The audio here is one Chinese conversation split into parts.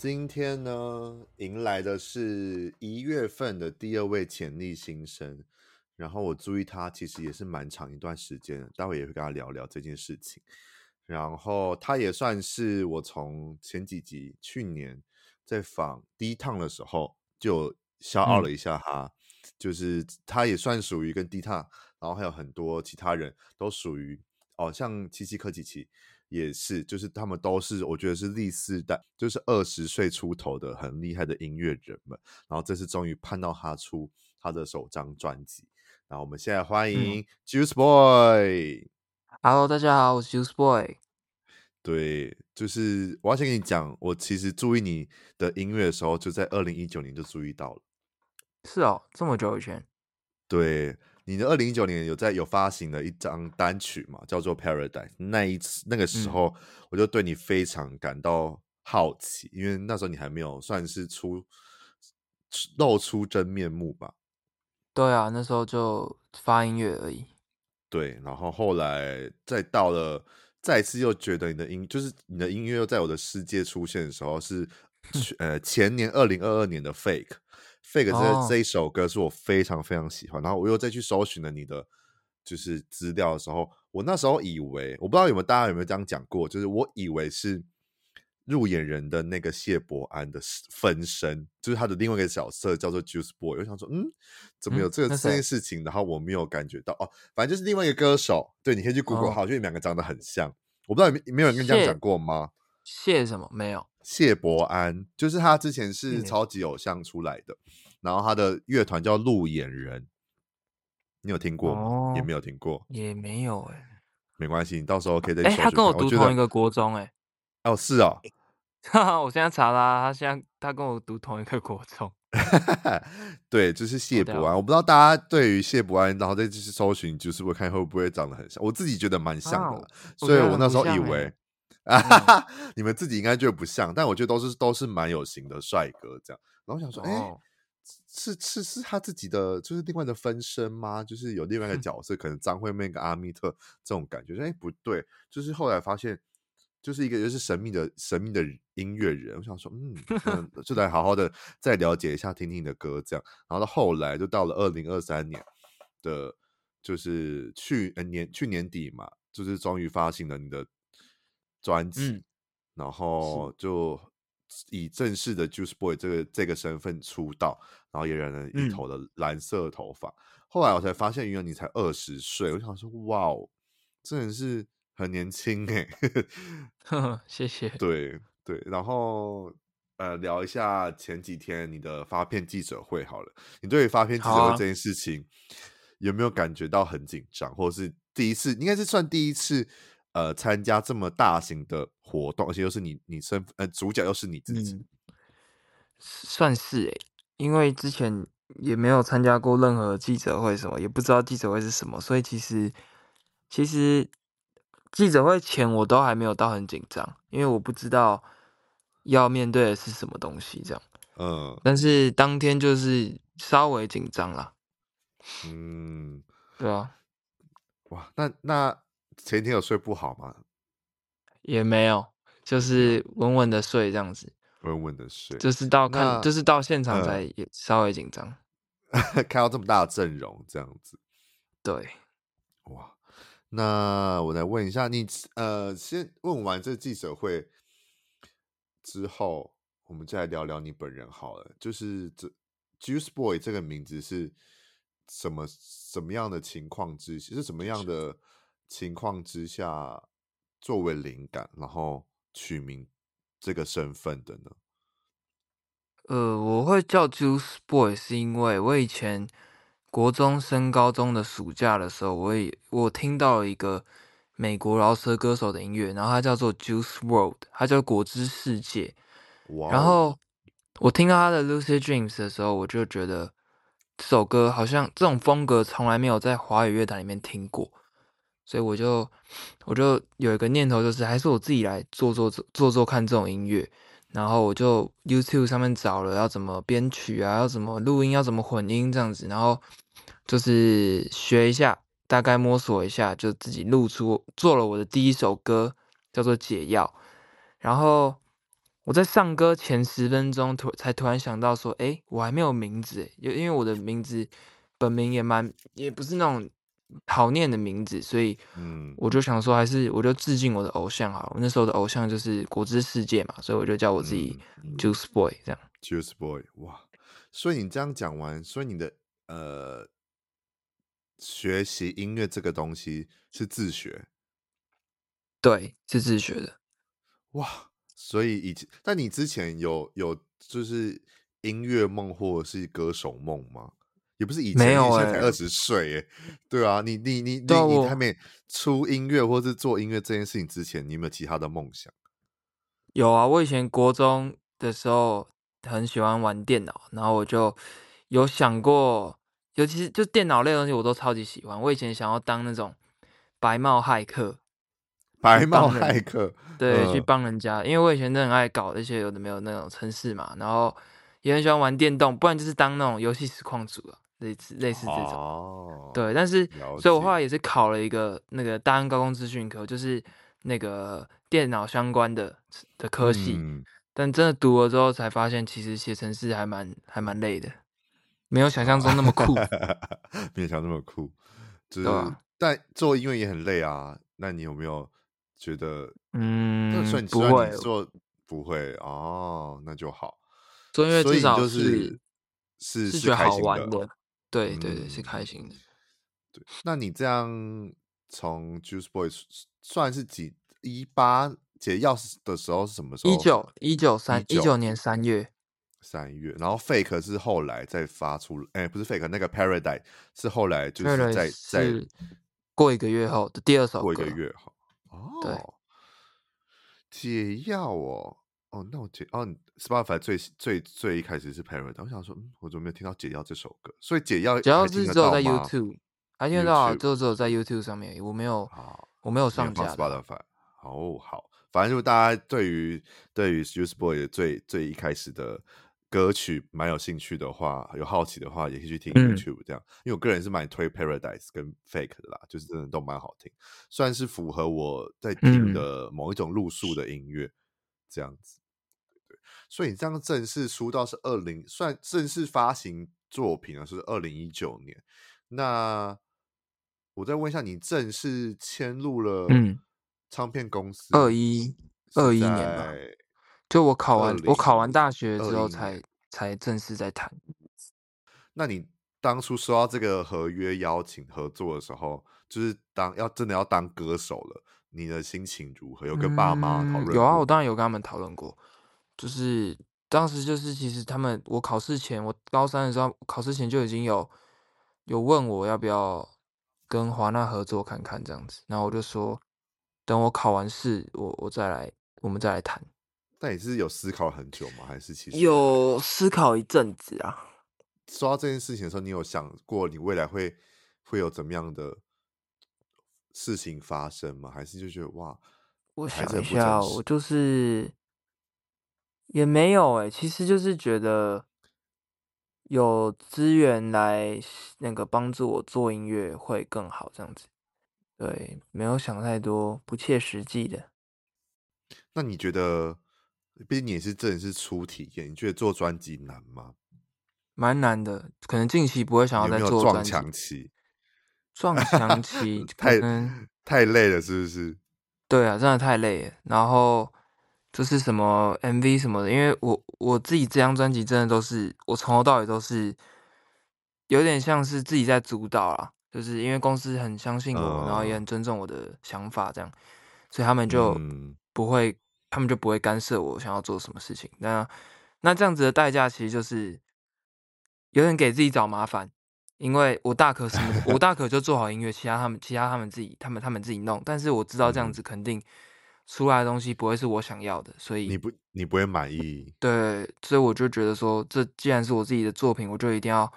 今天呢，迎来的是一月份的第二位潜力新生，然后我注意他其实也是蛮长一段时间，待会也会跟他聊聊这件事情。然后他也算是我从前几集去年在访第一趟的时候就消傲了一下他，嗯、就是他也算属于跟第一趟，然后还有很多其他人都属于哦，像七七科奇奇。也是，就是他们都是，我觉得是第四代，就是二十岁出头的很厉害的音乐人们。然后这次终于盼到他出他的首张专辑。然后我们现在欢迎 Juice Boy。Hello，大家好，我是 Juice Boy。对，就是我要先跟你讲，我其实注意你的音乐的时候，就在二零一九年就注意到了。是哦，这么久以前。对。你的二零一九年有在有发行了一张单曲嘛，叫做《Paradise》。那一次那个时候，我就对你非常感到好奇，嗯、因为那时候你还没有算是出露出真面目吧？对啊，那时候就发音乐而已。对，然后后来再到了，再次又觉得你的音，就是你的音乐又在我的世界出现的时候是，是呃前年二零二二年的《Fake》。Fake 这这一首歌是我非常非常喜欢，然后我又再去搜寻了你的就是资料的时候，我那时候以为，我不知道有没有大家有没有这样讲过，就是我以为是入眼人的那个谢伯安的分身，就是他的另外一个角色叫做 Juice Boy，我想说，嗯，怎么有这个这件事情？然后我没有感觉到哦，反正就是另外一个歌手，对，你可以去 Google，好，就你们两个长得很像，我不知道有没有人跟你这样讲过吗？谢什么？没有。谢伯安就是他之前是超级偶像出来的，嗯、然后他的乐团叫路演人，你有听过吗？哦、也没有听过，也没有哎、欸，没关系，你到时候可以再。哎，他跟我读同一个国中哎、欸，哦是哦，哈哈，我现在查啦，他现在他跟我读同一个国中，对，就是谢伯安，我不知道大家对于谢伯安，然后再继续搜寻，就是我看会不会长得很像，我自己觉得蛮像的，啊、所以我那时候以为。啊 你们自己应该就不像，但我觉得都是都是蛮有型的帅哥这样。然后我想说，哎、欸，是是是他自己的，就是另外的分身吗？就是有另外一个角色，可能张惠妹跟阿密特这种感觉。哎、欸，不对，就是后来发现，就是一个就是神秘的神秘的音乐人。我想说，嗯，嗯就来好好的再了解一下，听听你的歌这样。然后到后来就到了二零二三年的，就是去年去年底嘛，就是终于发行了你的。专辑，嗯、然后就以正式的 Juice Boy 这个这个身份出道，然后也染了一头的蓝色头发。嗯、后来我才发现，原来你才二十岁。我想说，哇哦，真的是很年轻哎！呵呵，谢谢。对对，然后呃，聊一下前几天你的发片记者会好了。你对于发片记者会这件事情，啊、有没有感觉到很紧张，或者是第一次？应该是算第一次。呃，参加这么大型的活动，而且又是你，你身呃主角又是你自己，嗯、算是诶，因为之前也没有参加过任何记者会，什么也不知道记者会是什么，所以其实其实记者会前我都还没有到很紧张，因为我不知道要面对的是什么东西，这样，嗯，但是当天就是稍微紧张了，嗯，对啊，哇，那那。前天有睡不好吗？也没有，就是稳稳的睡这样子。稳稳的睡，就是到看，就是到现场才也稍微紧张。呃、看到这么大的阵容，这样子。对，哇，那我来问一下你，呃，先问完这记者会之后，我们再来聊聊你本人好了。就是这 Juice Boy 这个名字是什么什么样的情况之下，是什么样的？情况之下，作为灵感，然后取名这个身份的呢？呃，我会叫 Juice Boy，是因为我以前国中升高中的暑假的时候，我也我听到了一个美国饶舌歌手的音乐，然后他叫做 Juice World，他叫果汁世界。然后我听到他的《Lucid Dreams》的时候，我就觉得这首歌好像这种风格从来没有在华语乐坛里面听过，所以我就我就有一个念头，就是还是我自己来做做做做做看这种音乐。然后我就 YouTube 上面找了要怎么编曲啊，要怎么录音，要怎么混音这样子，然后就是学一下，大概摸索一下，就自己录出做了我的第一首歌，叫做《解药》。然后我在上歌前十分钟突才突然想到说，诶，我还没有名字，因因为我的名字本名也蛮也不是那种。好念的名字，所以，嗯，我就想说，还是我就致敬我的偶像好了。我那时候的偶像就是果汁世界嘛，所以我就叫我自己 Juice Boy 这样。Juice Boy，哇！所以你这样讲完，所以你的呃，学习音乐这个东西是自学？对，是自学的。哇！所以以前，但你之前有有就是音乐梦或者是歌手梦吗？也不是以前，没有欸、现在才二十岁，哎，对啊，你你你你你还没出音乐或是做音乐这件事情之前，你有没有其他的梦想？有啊，我以前国中的时候很喜欢玩电脑，然后我就有想过，尤其是就电脑类的东西，我都超级喜欢。我以前想要当那种白帽骇客，白帽骇客，对，嗯、去帮人家，因为我以前都很爱搞那些有的没有那种程式嘛，然后也很喜欢玩电动，不然就是当那种游戏实况组啊。类似类似这种，哦、对，但是，所以我后来也是考了一个那个大安高工资讯科，就是那个电脑相关的的科系，嗯、但真的读了之后才发现，其实写程式还蛮还蛮累的，没有想象中那么酷，没有想那么酷，就是，啊、但做音乐也很累啊。那你有没有觉得，嗯，不会做不会哦，那就好。做音乐至少是是是觉得好玩的。对对对，是开心的。对，那你这样从 Juice Boys 算是几一八解药的时候是什么时候？一九一九三一九年三月。三月，然后 Fake 是后来再发出，哎，不是 Fake，那个 Paradise 是后来就是在在过一个月后的第二首歌。过一个月后，哦，对，解药哦。哦，那我解哦，Spotify 最最最一开始是 Paradise，我想说，嗯，我怎么没有听到解药这首歌？所以解药解药是只有在 YouTube，还听得到，就只有在 YouTube 上面，我没有，我没有上架。Spotify，哦好，反正就大家对于对于 Juice Boy 的最最一开始的歌曲蛮有兴趣的话，有好奇的话，也可以去听 YouTube 这样。嗯、因为我个人是蛮推 Paradise 跟 Fake 的啦，就是真的都蛮好听，算是符合我在听的某一种路数的音乐，这样子。对所以你这样正式出道是二零，算正式发行作品啊，是二零一九年。那我再问一下，你正式签入了嗯唱片公司？二一二一年吧，就我考完我考完大学之后才才正式在谈。那你当初收到这个合约邀请合作的时候，就是当要真的要当歌手了，你的心情如何？有跟爸妈讨论？有啊，我当然有跟他们讨论过。就是当时就是其实他们我考试前我高三的时候考试前就已经有有问我要不要跟华纳合作看看这样子，然后我就说等我考完试我我再来我们再来谈。但你是有思考很久吗？还是其实有思考一阵子啊？说到这件事情的时候，你有想过你未来会会有怎么样的事情发生吗？还是就觉得哇，我想一下，我就是。也没有哎、欸，其实就是觉得有资源来那个帮助我做音乐会更好这样子，对，没有想太多不切实际的。那你觉得，毕竟你也是真的是初体验，你觉得做专辑难吗？蛮难的，可能近期不会想要再做专辑。撞墙期，撞墙期 太太累了，是不是？对啊，真的太累了，然后。就是什么 MV 什么的，因为我我自己这张专辑真的都是我从头到尾都是有点像是自己在主导啊，就是因为公司很相信我，呃、然后也很尊重我的想法，这样，所以他们就不会，嗯、他们就不会干涉我想要做什么事情。那那这样子的代价其实就是有点给自己找麻烦，因为我大可什么，我大可就做好音乐，其他他们其他他们自己他们他们自己弄，但是我知道这样子肯定。出来的东西不会是我想要的，所以你不你不会满意。对，所以我就觉得说，这既然是我自己的作品，我就一定要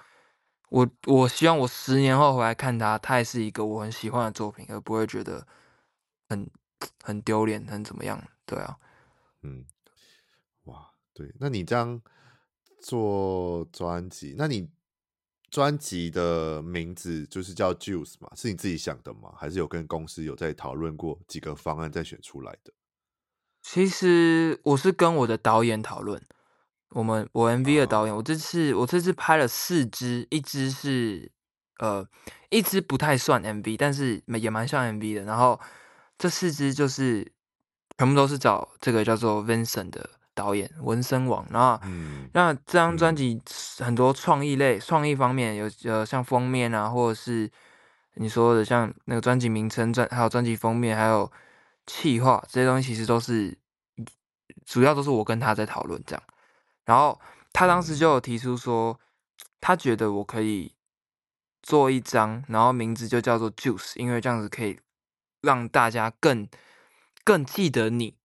我我希望我十年后回来看它，它也是一个我很喜欢的作品，而不会觉得很很丢脸，很怎么样？对啊，嗯，哇，对，那你这样做专辑，那你。专辑的名字就是叫 Juice 嘛，是你自己想的吗？还是有跟公司有在讨论过几个方案再选出来的？其实我是跟我的导演讨论，我们我 MV 的导演，我这次我这次拍了四支，一支是呃一支不太算 MV，但是也蛮像 MV 的。然后这四支就是全部都是找这个叫做 Vincent 的。导演文森王，然后，嗯、那这张专辑很多创意类、创、嗯、意方面有呃，像封面啊，或者是你说的像那个专辑名称、专还有专辑封面，还有企划这些东西，其实都是主要都是我跟他在讨论这样。然后他当时就有提出说，他觉得我可以做一张，然后名字就叫做 Juice，因为这样子可以让大家更更记得你。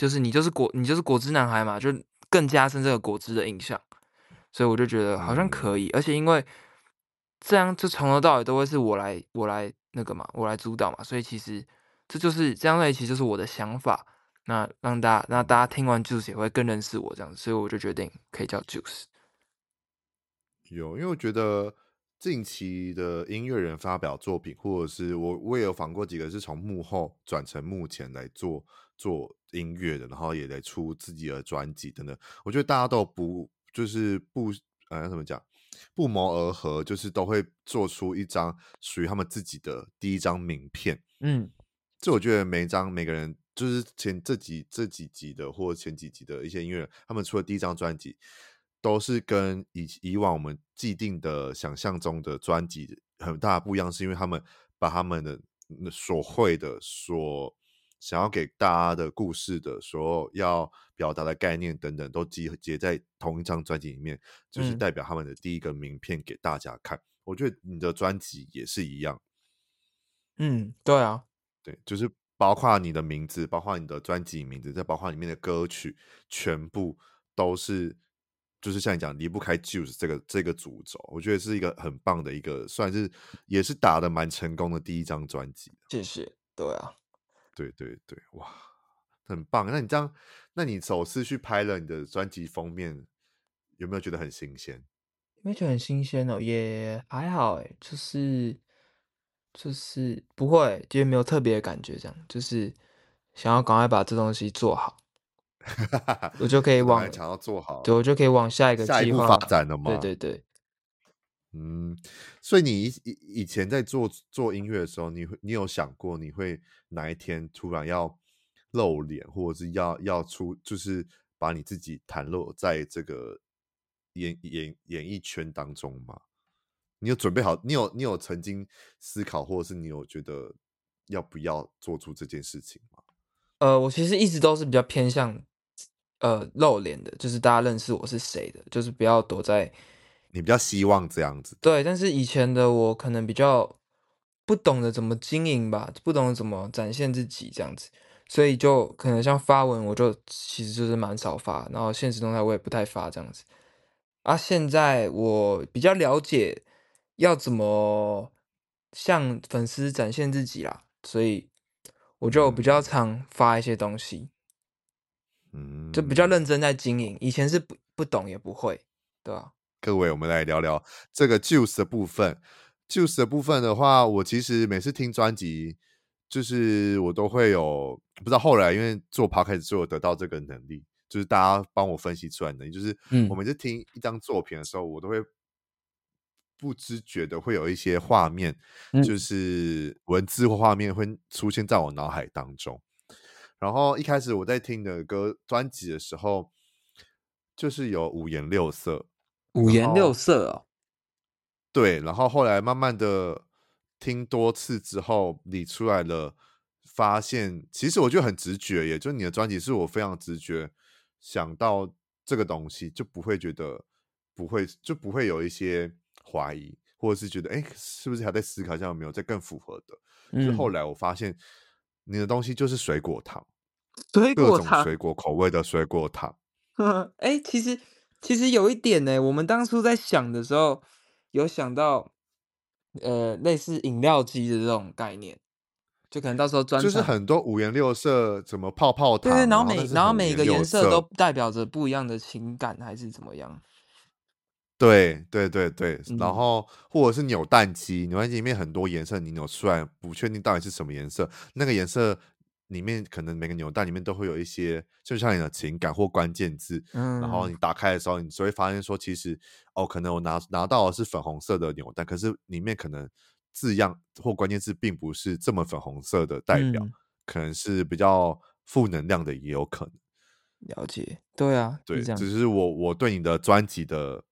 就是你就是果你就是果汁男孩嘛，就更加深这个果汁的印象，所以我就觉得好像可以，而且因为这样就从头到尾都会是我来我来那个嘛，我来主导嘛，所以其实这就是这样在一起就是我的想法，那让大家那大家听完 Juice 也会更认识我这样子，所以我就决定可以叫 Juice。有，因为我觉得近期的音乐人发表作品，或者是我我也有访过几个是从幕后转成幕前来做。做音乐的，然后也得出自己的专辑等等。我觉得大家都不就是不呃怎么讲不谋而合，就是都会做出一张属于他们自己的第一张名片。嗯，这我觉得每一张每个人就是前这几这几集的或前几集的一些音乐人，他们出的第一张专辑都是跟以以往我们既定的想象中的专辑很大不一样，是因为他们把他们的所会的所。想要给大家的故事的所有要表达的概念等等，都集结在同一张专辑里面，就是代表他们的第一个名片给大家看。嗯、我觉得你的专辑也是一样。嗯，对啊，对，就是包括你的名字，包括你的专辑名字，再包括里面的歌曲，全部都是，就是像你讲离不开 Juice 这个这个主轴。我觉得是一个很棒的一个，算是也是打的蛮成功的第一张专辑。谢谢，对啊。对对对，哇，很棒！那你这样，那你首次去拍了你的专辑封面，有没有觉得很新鲜？有没有觉得很新鲜哦？也还好哎，就是就是不会，觉得没有特别的感觉，这样就是想要赶快把这东西做好，我就可以往想要做好，对，我就可以往下一个计划发展了吗？对对对。嗯，所以你以以前在做做音乐的时候，你会你有想过你会哪一天突然要露脸，或者是要要出，就是把你自己袒露在这个演演演艺圈当中吗？你有准备好？你有你有曾经思考，或者是你有觉得要不要做出这件事情吗？呃，我其实一直都是比较偏向呃露脸的，就是大家认识我是谁的，就是不要躲在。你比较希望这样子？对，但是以前的我可能比较不懂得怎么经营吧，不懂得怎么展现自己这样子，所以就可能像发文，我就其实就是蛮少发，然后现实动态我也不太发这样子。啊，现在我比较了解要怎么向粉丝展现自己啦，所以我就比较常发一些东西，嗯，就比较认真在经营。以前是不不懂也不会，对吧？各位，我们来聊聊这个 Juice 的部分。Juice 的部分的话，我其实每次听专辑，就是我都会有不知道后来因为做 Podcast 之后得到这个能力，就是大家帮我分析出来的能力，就是我每次听一张作品的时候，我都会不知觉的会有一些画面，就是文字或画面会出现在我脑海当中。然后一开始我在听的歌专辑的时候，就是有五颜六色。五颜六色哦，对，然后后来慢慢的听多次之后，理出来了，发现其实我觉得很直觉，也就你的专辑是我非常直觉想到这个东西，就不会觉得不会就不会有一些怀疑，或者是觉得哎，是不是还在思考一下有没有再更符合的？嗯，就后来我发现你的东西就是水果糖，水果糖，各种水果口味的水果糖。哎、欸，其实其实有一点呢，我们当初在想的时候，有想到呃类似饮料机的这种概念，就可能到时候专就是很多五颜六色，怎么泡泡糖，对，然后每然后，然后每个颜色都代表着不一样的情感，还是怎么样？对对对对，嗯、然后或者是扭蛋机，扭蛋机里面很多颜色，你扭出来不确定到底是什么颜色，那个颜色里面可能每个扭蛋里面都会有一些，就像你的情感或关键字，嗯，然后你打开的时候，你就会发现说，其实哦，可能我拿拿到的是粉红色的扭蛋，可是里面可能字样或关键字并不是这么粉红色的代表，嗯、可能是比较负能量的，也有可能。了解，对啊，对，只是我我对你的专辑的。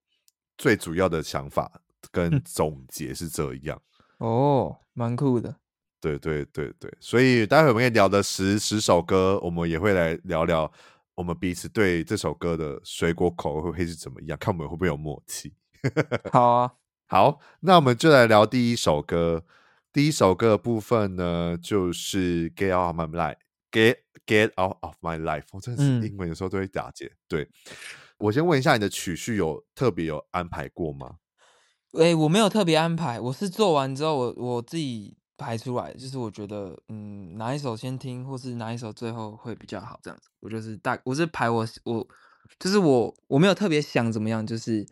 最主要的想法跟总结是这样、嗯、哦，蛮酷的。对对对对，所以待会我们也聊的十十首歌，我们也会来聊聊我们彼此对这首歌的水果口味会是怎么样，看我们会不会有默契。好啊，好，那我们就来聊第一首歌。第一首歌的部分呢，就是《Get Out of My Life》，Get Get Out of My Life。我真的是英文有时候都会打结，嗯、对。我先问一下，你的曲序有特别有安排过吗？哎、欸，我没有特别安排，我是做完之后我我自己排出来，就是我觉得嗯哪一首先听，或是哪一首最后会比较好，这样子。我就是大，我是排我我就是我我没有特别想怎么样，就是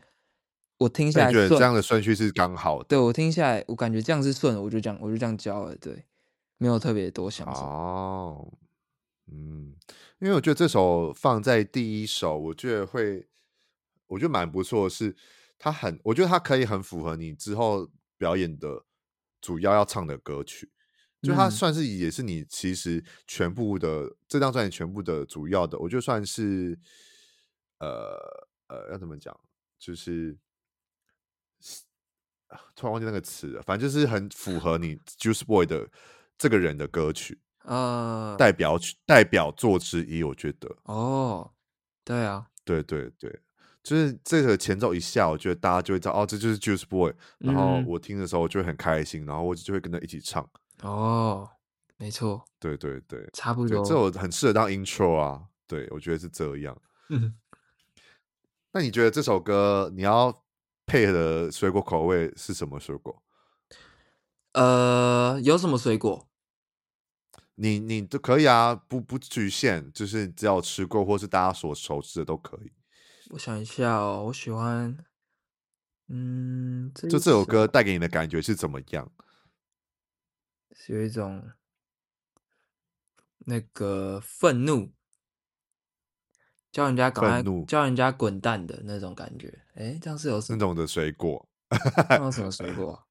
我听下来觉得这样的顺序是刚好的。对，我听下来，我感觉这样是顺，我就这样我就这样教了，对，没有特别多想哦，嗯。因为我觉得这首放在第一首，我觉得会，我觉得蛮不错的是，它很，我觉得它可以很符合你之后表演的主要要唱的歌曲，就它算是也是你其实全部的、嗯、这张专辑全部的主要的，我就算是，呃呃，要怎么讲，就是突然忘记那个词了，反正就是很符合你 Juice Boy 的这个人的歌曲。呃，代表曲代表作之一，我觉得。哦，对啊，对对对，就是这个前奏一下，我觉得大家就会知道，哦，这就是 Juice Boy，然后我听的时候，我就会很开心，嗯，然后我就会跟他一起唱。哦，没错，对对对，差不多，这首很适合当 intro 啊，对，我觉得是这样。嗯，那你觉得这首歌你要配合的水果口味是什么水果？呃，有什么水果？你你都可以啊，不不局限，就是只要吃过或是大家所熟知的都可以。我想一下哦，我喜欢，嗯，这就这首歌带给你的感觉是怎么样？是有一种那个愤怒，叫人家赶快，怒叫人家滚蛋的那种感觉。哎，这样是有什么那种的水果？有什么水 果？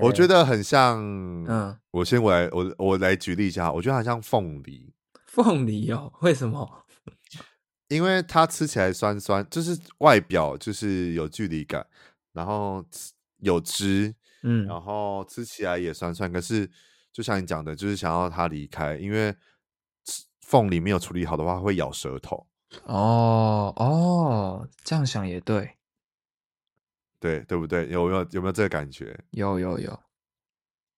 我觉得很像，嗯，我先我来我我来举例一下，我觉得很像凤梨。凤梨哦，为什么？因为它吃起来酸酸，就是外表就是有距离感，然后有汁，嗯，然后吃起来也酸酸。可是就像你讲的，就是想要它离开，因为凤梨没有处理好的话会咬舌头。哦哦，这样想也对。对对不对？有没有有没有这个感觉？有有有，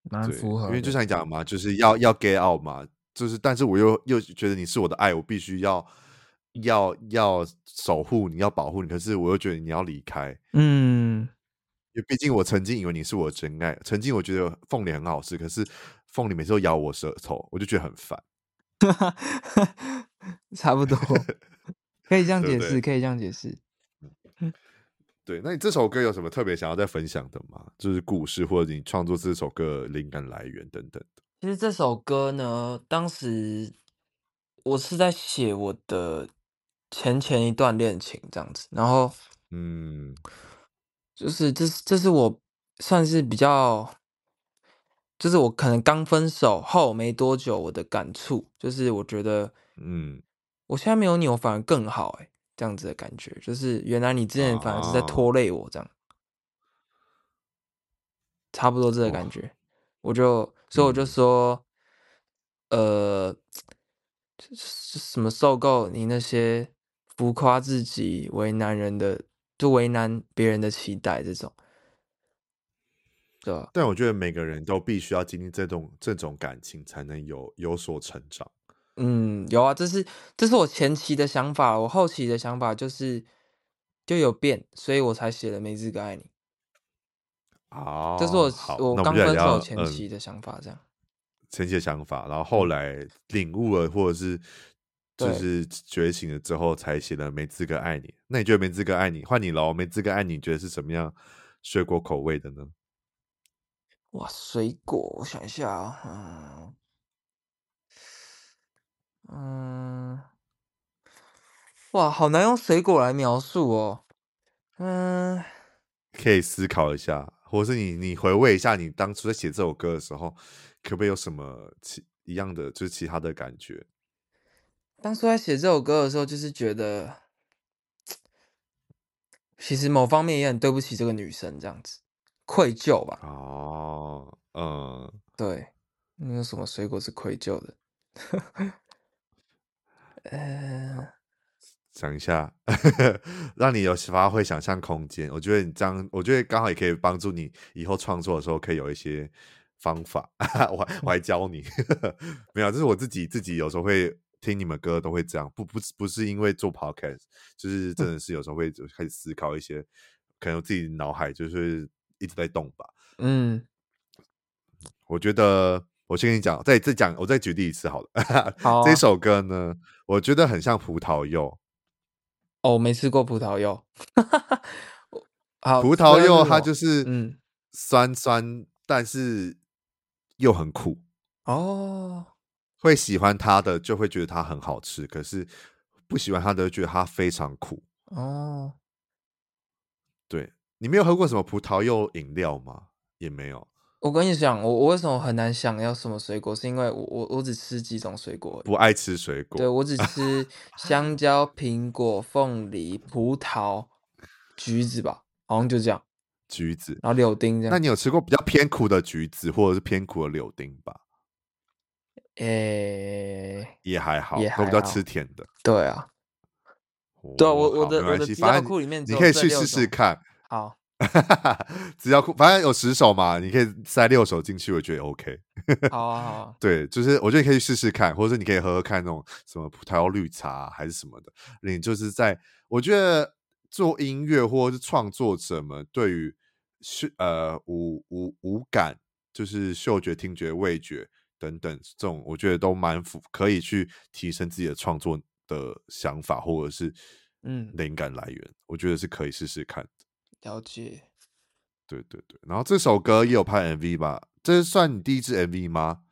蛮符合。因为就像你讲的嘛，就是要要 get out 嘛，就是但是我又又觉得你是我的爱，我必须要要要守护你，要保护你。可是我又觉得你要离开，嗯，因为毕竟我曾经以为你是我的真爱，曾经我觉得凤梨很好吃，可是凤梨每次都咬我舌头，我就觉得很烦。差不多，可以这样解释，对对可以这样解释。对，那你这首歌有什么特别想要再分享的吗？就是故事或者你创作这首歌灵感来源等等的。其实这首歌呢，当时我是在写我的前前一段恋情这样子，然后嗯，就是这是这是我算是比较，就是我可能刚分手后没多久我的感触，就是我觉得嗯，我现在没有你，我反而更好哎、欸。这样子的感觉，就是原来你之前反而是在拖累我，这样，差不多这个感觉，我就所以我就说，呃，什么受够你那些浮夸自己、为难人的，就为难别人的期待这种。对吧？但我觉得每个人都必须要经历这种这种感情，才能有有所成长。嗯，有啊，这是这是我前期的想法，我后期的想法就是就有变，所以我才写了《没资格爱你》。哦，这是我好我刚分手前期的想法，这样。前期的想法，然后后来领悟了，或者是就是觉醒了之后，才写了《没资格爱你》。那你觉得《没资格爱你》换你了？《没资格爱你》觉得是什么样水果口味的呢？哇，水果，我想一下啊，嗯。嗯，哇，好难用水果来描述哦。嗯，可以思考一下，或者是你你回味一下，你当初在写这首歌的时候，可不可以有什么其一样的，就是其他的感觉？当初在写这首歌的时候，就是觉得，其实某方面也很对不起这个女生，这样子愧疚吧。哦，嗯，对，你有什么水果是愧疚的？呃，想一下，让你有发挥想象空间。我觉得你这样，我觉得刚好也可以帮助你以后创作的时候，可以有一些方法。我还我还教你，没有，这是我自己自己有时候会听你们歌都会这样，不不不是因为做 podcast，就是真的是有时候会就开始思考一些，可能我自己脑海就是一直在动吧。嗯，我觉得。我先跟你讲，再再讲，我再举例一次好了。好啊、这首歌呢，我觉得很像葡萄柚。哦，没吃过葡萄柚。好，葡萄柚它就是嗯酸酸，嗯、但是又很苦。哦，会喜欢它的就会觉得它很好吃，可是不喜欢它的就觉得它非常苦。哦，对，你没有喝过什么葡萄柚饮料吗？也没有。我跟你讲，我我为什么很难想要什么水果，是因为我我我只吃几种水果，不爱吃水果。对，我只吃香蕉、苹果、凤梨、葡萄、橘子吧，好像就这样。橘子，然后柳丁这样。那你有吃过比较偏苦的橘子，或者是偏苦的柳丁吧？诶、欸，也还好，也还，都比较吃甜的。对啊，哦、对啊，我我的我的资料库里面你可以去试试看。好。资料库反正有十首嘛，你可以塞六首进去，我觉得 OK。好啊，好啊。对，就是我觉得你可以去试试看，或者你可以喝喝看那种什么葡萄绿茶还是什么的。你就是在我觉得做音乐或者是创作者们对于嗅呃五五五感，就是嗅觉、听觉、味觉等等这种，我觉得都蛮符，可以去提升自己的创作的想法或者是嗯灵感来源，嗯、我觉得是可以试试看。了解，对对对，然后这首歌也有拍 MV 吧？这是算你第一支 MV 吗？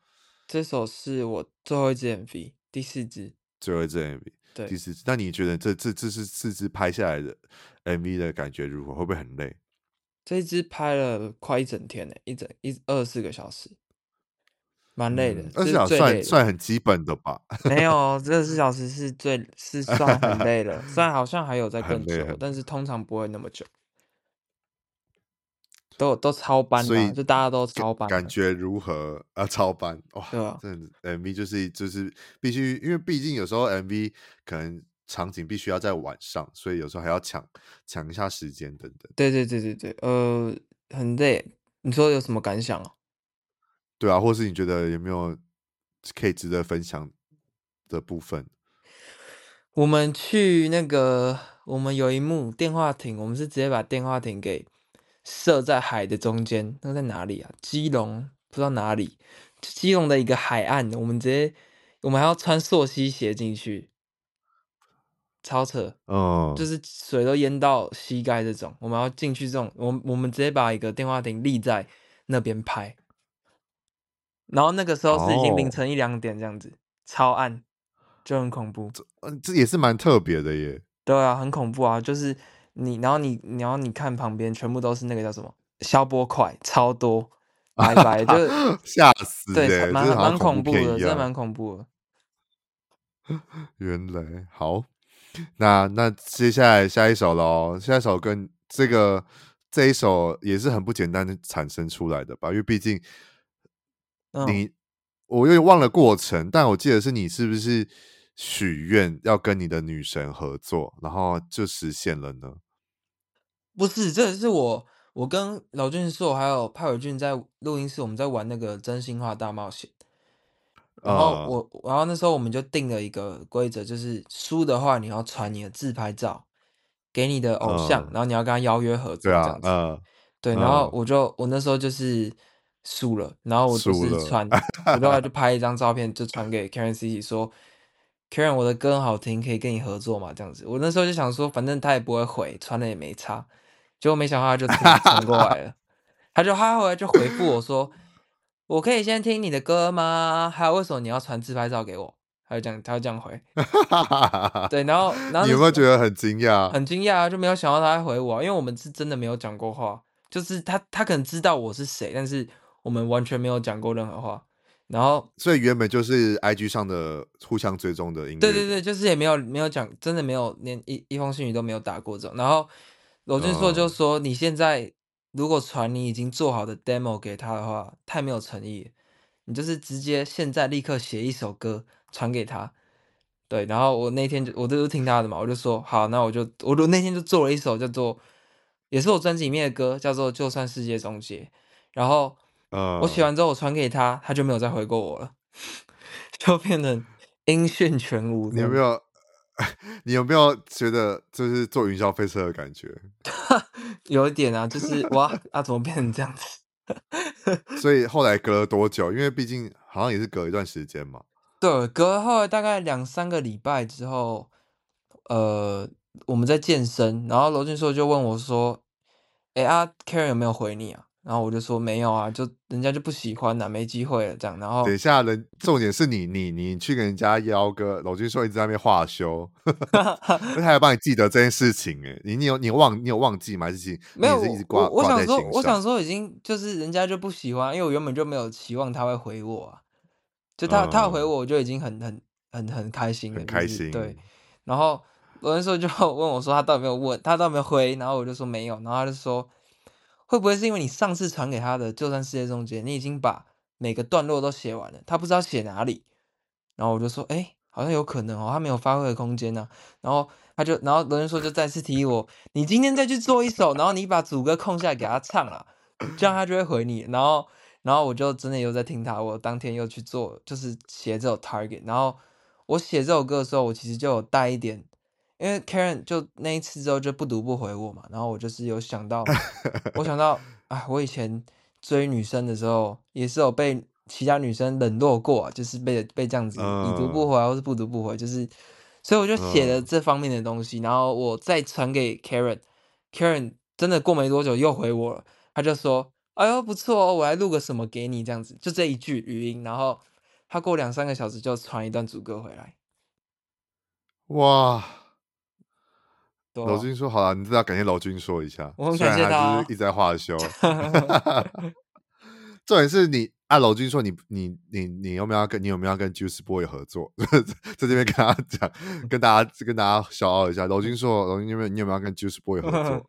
这首是我最后一支 MV，第四支，最后一支 MV，对，第四支。那你觉得这这这是四支拍下来的 MV 的感觉如何？会不会很累？这一支拍了快一整天呢，一整一二十四个小时，蛮累的。二十四小时算算很基本的吧？没有，这二十四小时是最是 算很累了。虽然好像还有在更久，但是通常不会那么久。都都超班，所以就大家都超班，感觉如何啊？超班哇，对啊，真的 MV 就是就是必须，因为毕竟有时候 MV 可能场景必须要在晚上，所以有时候还要抢抢一下时间等等。对对对对对，呃，很累。你说有什么感想啊？对啊，或是你觉得有没有可以值得分享的部分？我们去那个，我们有一幕电话亭，我们是直接把电话亭给。设在海的中间，那在哪里啊？基隆不知道哪里，基隆的一个海岸，我们直接，我们还要穿溯溪鞋进去，超扯，哦，就是水都淹到膝盖这种，我们要进去这种，我我们直接把一个电话亭立在那边拍，然后那个时候是已经凌晨一两点这样子，哦、超暗，就很恐怖，这嗯，这也是蛮特别的耶，对啊，很恐怖啊，就是。你然后你然后你看旁边全部都是那个叫什么消波块，超多白白就 吓死，对，蛮蛮恐，恐怖的，真的蛮恐怖的。原来好，那那接下来下一首喽，下一首跟这个这一首也是很不简单的产生出来的吧？因为毕竟你、嗯、我有点忘了过程，但我记得是你是不是许愿要跟你的女神合作，然后就实现了呢？不是，这是我我跟老俊硕还有派伟俊在录音室，我们在玩那个真心话大冒险。然后我，呃、然后那时候我们就定了一个规则，就是输的话你要传你的自拍照给你的偶像，呃、然后你要跟他邀约合作这样子。对，啊呃、对，然后我就我那时候就是输了，然后我就是传，了我后来就拍一张照片就传给 Karen C C 说。Karen，我的歌很好听，可以跟你合作嘛？这样子，我那时候就想说，反正他也不会回，传了也没差。结果没想到他就传过来了，他就他后来就回复我说：“我可以先听你的歌吗？还有为什么你要传自拍照给我？”他就这样，他就这样回。对，然后然后你有没有觉得很惊讶？很惊讶，就没有想到他会回我，因为我们是真的没有讲过话，就是他他可能知道我是谁，但是我们完全没有讲过任何话。然后，所以原本就是 I G 上的互相追踪的音乐。对对对，就是也没有没有讲，真的没有连一一封信语都没有打过这种。然后罗俊硕就说：“你现在如果传你已经做好的 demo 给他的话，太没有诚意。你就是直接现在立刻写一首歌传给他。”对，然后我那天就我都是听他的嘛，我就说好，那我就我那天就做了一首叫做，也是我专辑里面的歌，叫做《就算世界终结》，然后。我写完之后，我传给他，他就没有再回过我了，就变成音讯全无。你有没有？你有没有觉得就是坐云霄飞车的感觉？有一点啊，就是哇啊，怎么变成这样子？所以后来隔了多久？因为毕竟好像也是隔一段时间嘛。对，隔了后来大概两三个礼拜之后，呃，我们在健身，然后罗俊硕就问我说：“哎、欸、啊，Karen 有没有回你啊？”然后我就说没有啊，就人家就不喜欢了，没机会了这样。然后等一下，人重点是你你你去跟人家邀哥，老君说一直在那边话休，他还帮你记得这件事情哎，你你有你忘你有忘记吗？还是没有？一直挂我，我想说，我想说已经就是人家就不喜欢，因为我原本就没有期望他会回我啊，就他、嗯、他回我，我就已经很很很很开心了，很开心。对，然后罗俊硕就 问我说他到底没有问，他到底没有回，然后我就说没有，然后他就说。会不会是因为你上次传给他的《就算世界终结》，你已经把每个段落都写完了，他不知道写哪里？然后我就说，哎，好像有可能哦，他没有发挥的空间呢、然后他就，然后罗俊硕就再次提议我，你今天再去做一首，然后你把主歌空下来给他唱了，这样他就会回你。然后，然后我就真的又在听他，我当天又去做，就是写这首 Target。然后我写这首歌的时候，我其实就有带一点。因为 Karen 就那一次之后就不读不回我嘛，然后我就是有想到，我想到，哎，我以前追女生的时候也是有被其他女生冷落过，就是被被这样子已读不回或是不读不回，就是，所以我就写了这方面的东西，然后我再传给 Karen，Karen 真的过没多久又回我了，他就说，哎呦不错哦，我来录个什么给你这样子，就这一句语音，然后他过两三个小时就传一段主歌回来，哇。罗君说：“好了，你知道感谢老君说一下，我很感谢他，就是一直在话休。重点是你啊，老君说你你你你有没有要跟你有没有要跟 Juice Boy 合作？在这边跟他讲，跟大家跟大家小傲一下。老君说，老君有没有你有没有要跟 Juice Boy 合作？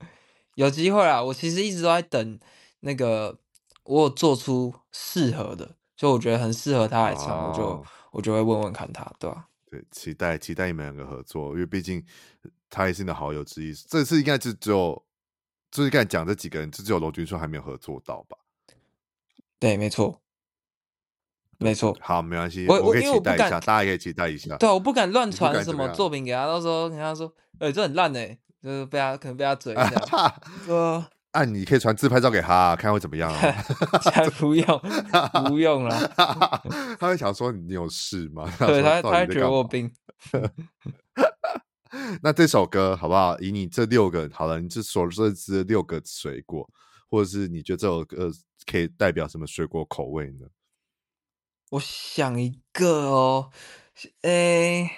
有机会啊！我其实一直都在等那个，我有做出适合的，就我觉得很适合他来唱，哦、我就我就会问问看他，对吧？对，期待期待你们两个合作，因为毕竟。”他也是你的好友之一，这次应该就只有，就是刚才讲这几个人，就只有罗君硕还没有合作到吧？对，没错，没错。好，没关系，我，我可以期待一下，大家可以期待一下。对，我不敢乱传什么作品给他，到时候人家说，哎、欸，这很烂哎、欸，就是被他可能被他嘴一下。说，啊，你可以传自拍照给他，看会怎么样啊？才不用，不用了。他会想说你有事吗？对他，他会觉得我病。那这首歌好不好？以你这六个好了，你这所认知的六个水果，或者是你觉得这首歌可以代表什么水果口味呢？我想一个哦，诶、欸，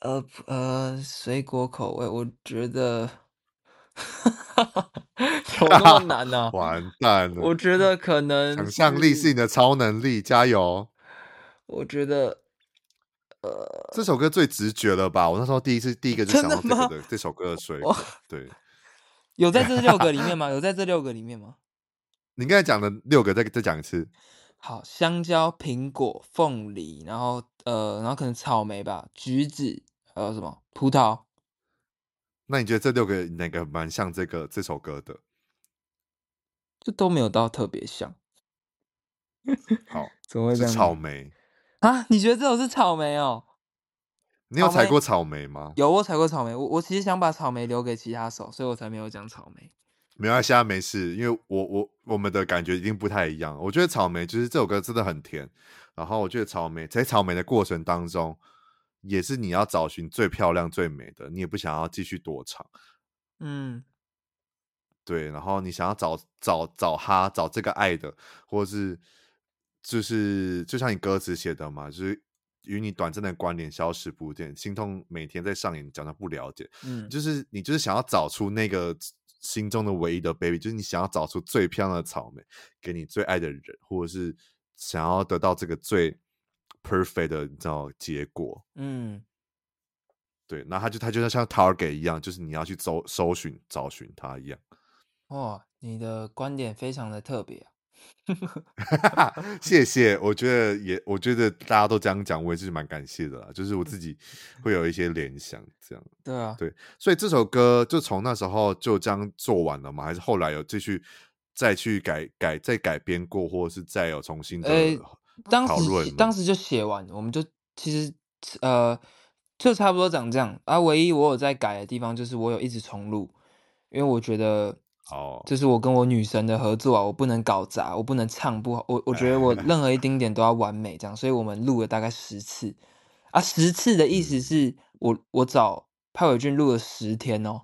呃呃，水果口味，我觉得，有那么难呢、啊？完蛋了！我觉得可能想象力是你的超能力，加油！我觉得。呃，这首歌最直觉了吧？我那时候第一次第一个就想到这个的这首歌的水果，对，有在这六个里面 吗？有在这六个里面吗？你刚才讲的六个，再再讲一次。好，香蕉、苹果、凤梨，然后呃，然后可能草莓吧，橘子，还有什么葡萄？那你觉得这六个哪个蛮像这个这首歌的？就都没有到特别像。好，怎么会这样？草莓啊？你觉得这首是草莓哦？你有采过草莓吗？有，我采过草莓。我我其实想把草莓留给其他手，所以我才没有讲草莓。没关系啊，没事，因为我我我们的感觉一定不太一样。我觉得草莓就是这首歌真的很甜，然后我觉得草莓在草莓的过程当中，也是你要找寻最漂亮最美的，你也不想要继续躲藏。嗯，对，然后你想要找找找他找这个爱的，或者是就是就像你歌词写的嘛，就是。与你短暂的关联消失不见，心痛每天在上演，讲他不了解。嗯，就是你就是想要找出那个心中的唯一的 baby，就是你想要找出最漂亮的草莓给你最爱的人，或者是想要得到这个最 perfect 的你知道结果。嗯，对，那他就他就像像 target 一样，就是你要去搜搜寻找寻他一样。哇，你的观点非常的特别啊。谢谢，我觉得也，我觉得大家都这样讲，我也是蛮感谢的啦。就是我自己 会有一些联想，这样。对啊，对，所以这首歌就从那时候就这样做完了吗？还是后来有继续再去改改再改编过，或者是再有重新的讨论？欸，当时就写完，我们就其实呃，就差不多长这样啊。唯一我有在改的地方，就是我有一直重录，因为我觉得。哦，这是我跟我女神的合作啊，我不能搞砸，我不能唱不好，我我觉得我 任何一丁点都要完美，这样，所以我们录了大概十次，啊，十次的意思是我我找派伟俊录了十天哦，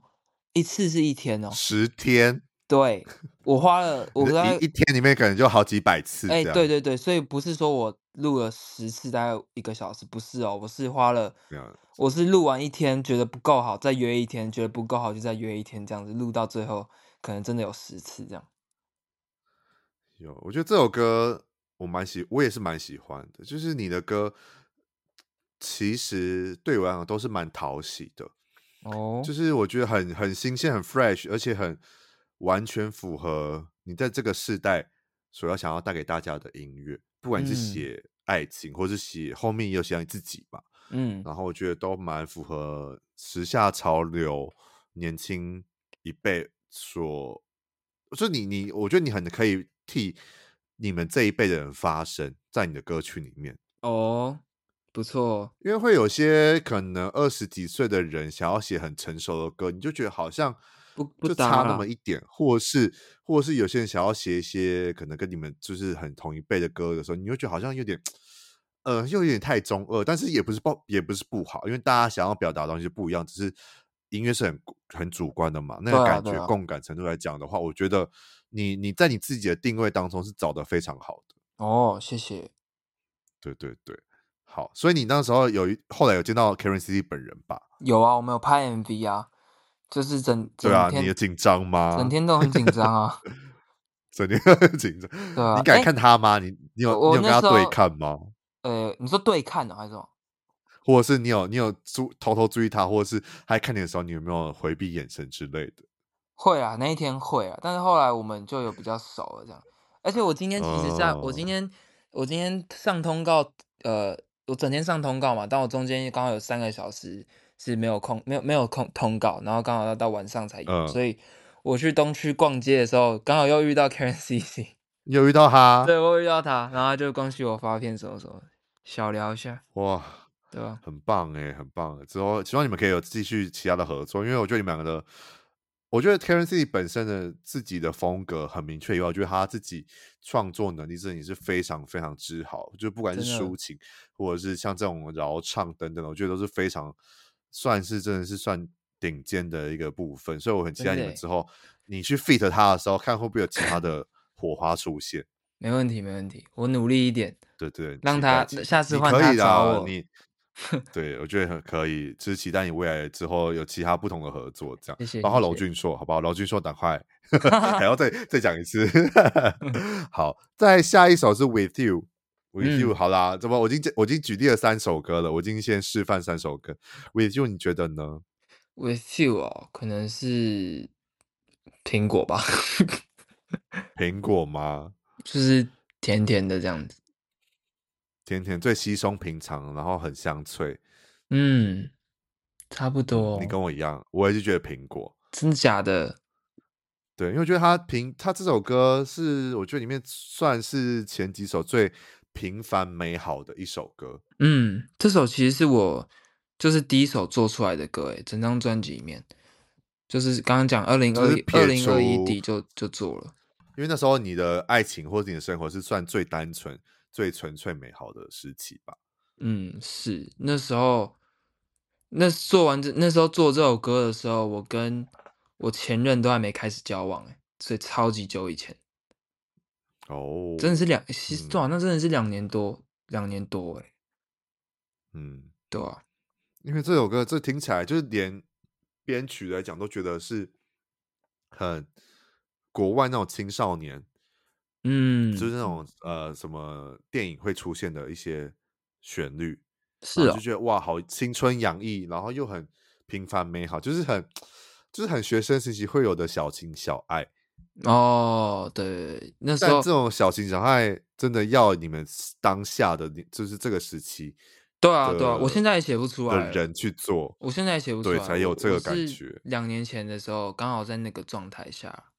一次是一天哦，十天，对，我花了 我一一天里面可能就好几百次，哎，对对。对，所以不是说我录了十次大概一个小时，不是哦，我是花了，我是录完一天觉得不够好，再约一天，觉得不够好就再约一天，这样子录到最后。可能真的有十次这样。有，我觉得这首歌我蛮喜，我也是蛮喜欢的。就是你的歌，其实对我来讲都是蛮讨喜的。哦，就是我觉得很很新鲜、很 fresh，而且很完全符合你在这个时代所要想要带给大家的音乐。不管是写爱情，嗯、或是写后面也有写你自己嘛。嗯，然后我觉得都蛮符合时下潮流，年轻一辈。说，就你你，我觉得你很可以替你们这一辈的人发声，在你的歌曲里面。哦，不错，因为会有些可能二十几岁的人想要写很成熟的歌，你就觉得好像不就差那么。一点，或是或是有些人想要写一些可能跟你们就是很同一辈的歌的时候，你就觉得好像有点，呃，又有点太中二，但是也不是不也不是不好，因为大家想要表达的东西不一样，只是。音乐是很很主观的嘛，那个感觉、共感程度来讲的话，我觉得你你在你自己的定位当中是找的非常好的哦，谢谢。对对对，好，所以你那时候有后来有见到 Karen CC 本人吧？有啊，我们有拍 MV 啊，就是整对啊，你也紧张吗？整天都很紧张啊，整天都很紧张。对啊，你敢看他吗？欸、你你有你有跟他对看吗？呃，你说对看呢，还是什么？或者是你有你有注偷偷注意他，或者是他在看你的时候，你有没有回避眼神之类的？会啊，那一天会啊，但是后来我们就有比较熟了这样。而且我今天其实在，在、oh. 我今天我今天上通告，呃，我整天上通告嘛，但我中间刚好有三个小时是没有空，没有没有空通告，然后刚好要到晚上才有，oh. 所以我去东区逛街的时候，刚好又遇到 Karen CC，有遇到他？对，我遇到他，然后他就恭喜我发片什么什么，小聊一下，哇。对吧？很棒哎，很棒！之后希望你们可以有继续其他的合作，因为我觉得你们两个的，我觉得 Karen CC 本身的自己的风格很明确以外，我觉得他自己创作能力真的也是非常非常之好，就不管是抒情或者是像这种饶唱等等，我觉得都是非常算是真的是算顶尖的一个部分，所以我很期待你们之后你去 feat 他的时候，看会不会有其他的 火花出现。没问题，没问题，我努力一点，对对，让他下次换他找我。你 对，我觉得很可以，就是期待你未来之后有其他不同的合作，这样。谢谢。包括娄俊硕，好不好？娄俊硕，赶快 还要再 再讲一次。好，再下一首是 With You。嗯、好啦，怎么我已经我已经举例了三首歌了，我已经先示范三首歌。With You，你觉得呢？With You 哦，可能是苹果吧？苹果吗？就是甜甜的这样子。甜甜最稀松平常，然后很香脆，嗯，差不多。你跟我一样，我也是觉得苹果。真的假的？对，因为我觉得他平他这首歌是我觉得里面算是前几首最平凡美好的一首歌。嗯，这首其实是我就是第一首做出来的歌，诶，整张专辑里面，就是刚刚讲二零二一二零二一底就就做了。因为那时候你的爱情或者你的生活是算最单纯、最纯粹美好的时期吧？嗯，是那时候，那做完这那时候做这首歌的时候，我跟我前任都还没开始交往，哎，所以超级久以前。哦，真的是两，其实多少？那真的是两年多，两年多，哎，嗯，对啊，因为这首歌这听起来就是连编曲来讲都觉得是很。国外那种青少年，嗯，就是那种呃什么电影会出现的一些旋律，是就觉得哇，好青春洋溢，然后又很平凡美好，就是很就是很学生时期会有的小情小爱。哦，对，那时候但这种小情小爱真的要你们当下的，就是这个时期，对啊，对啊，我现在也写不出来的人去做，我现在也写不出来，对，才有这个感觉。两年前的时候，刚好在那个状态下。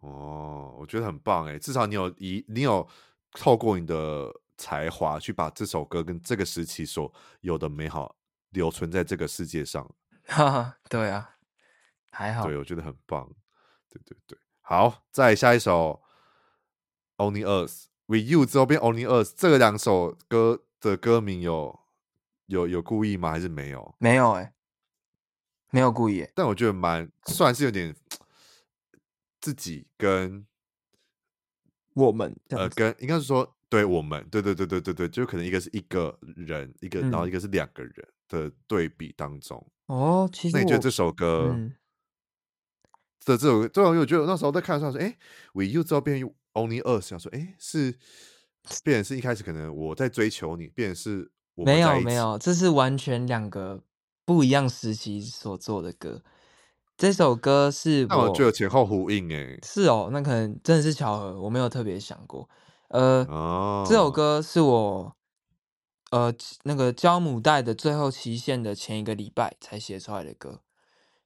哦，我觉得很棒哎，至少你有一你有透过你的才华去把这首歌跟这个时期所有的美好留存在这个世界上。哈哈，对啊，还好。对，我觉得很棒。对对对，好，再下一首《Only Us With You》之后变《Only Us》，这个两首歌的歌名有有有故意吗？还是没有？没有哎，没有故意。但我觉得蛮算是有点。自己跟我们呃，跟应该是说，对我们，对对对对对对，就可能一个是一个人，一个，嗯、然后一个是两个人的对比当中。哦，其实那你觉得这首歌的这首，这首，我觉得那时候在看的时候说，哎，With You 之后变 Only Us，想说，哎，是变成是一开始可能我在追求你，变成是我没有没有，这是完全两个不一样时期所做的歌。这首歌是我，那我觉得前后呼应诶。是哦，那可能真的是巧合，我没有特别想过。呃，哦、这首歌是我呃那个交母带的最后期限的前一个礼拜才写出来的歌，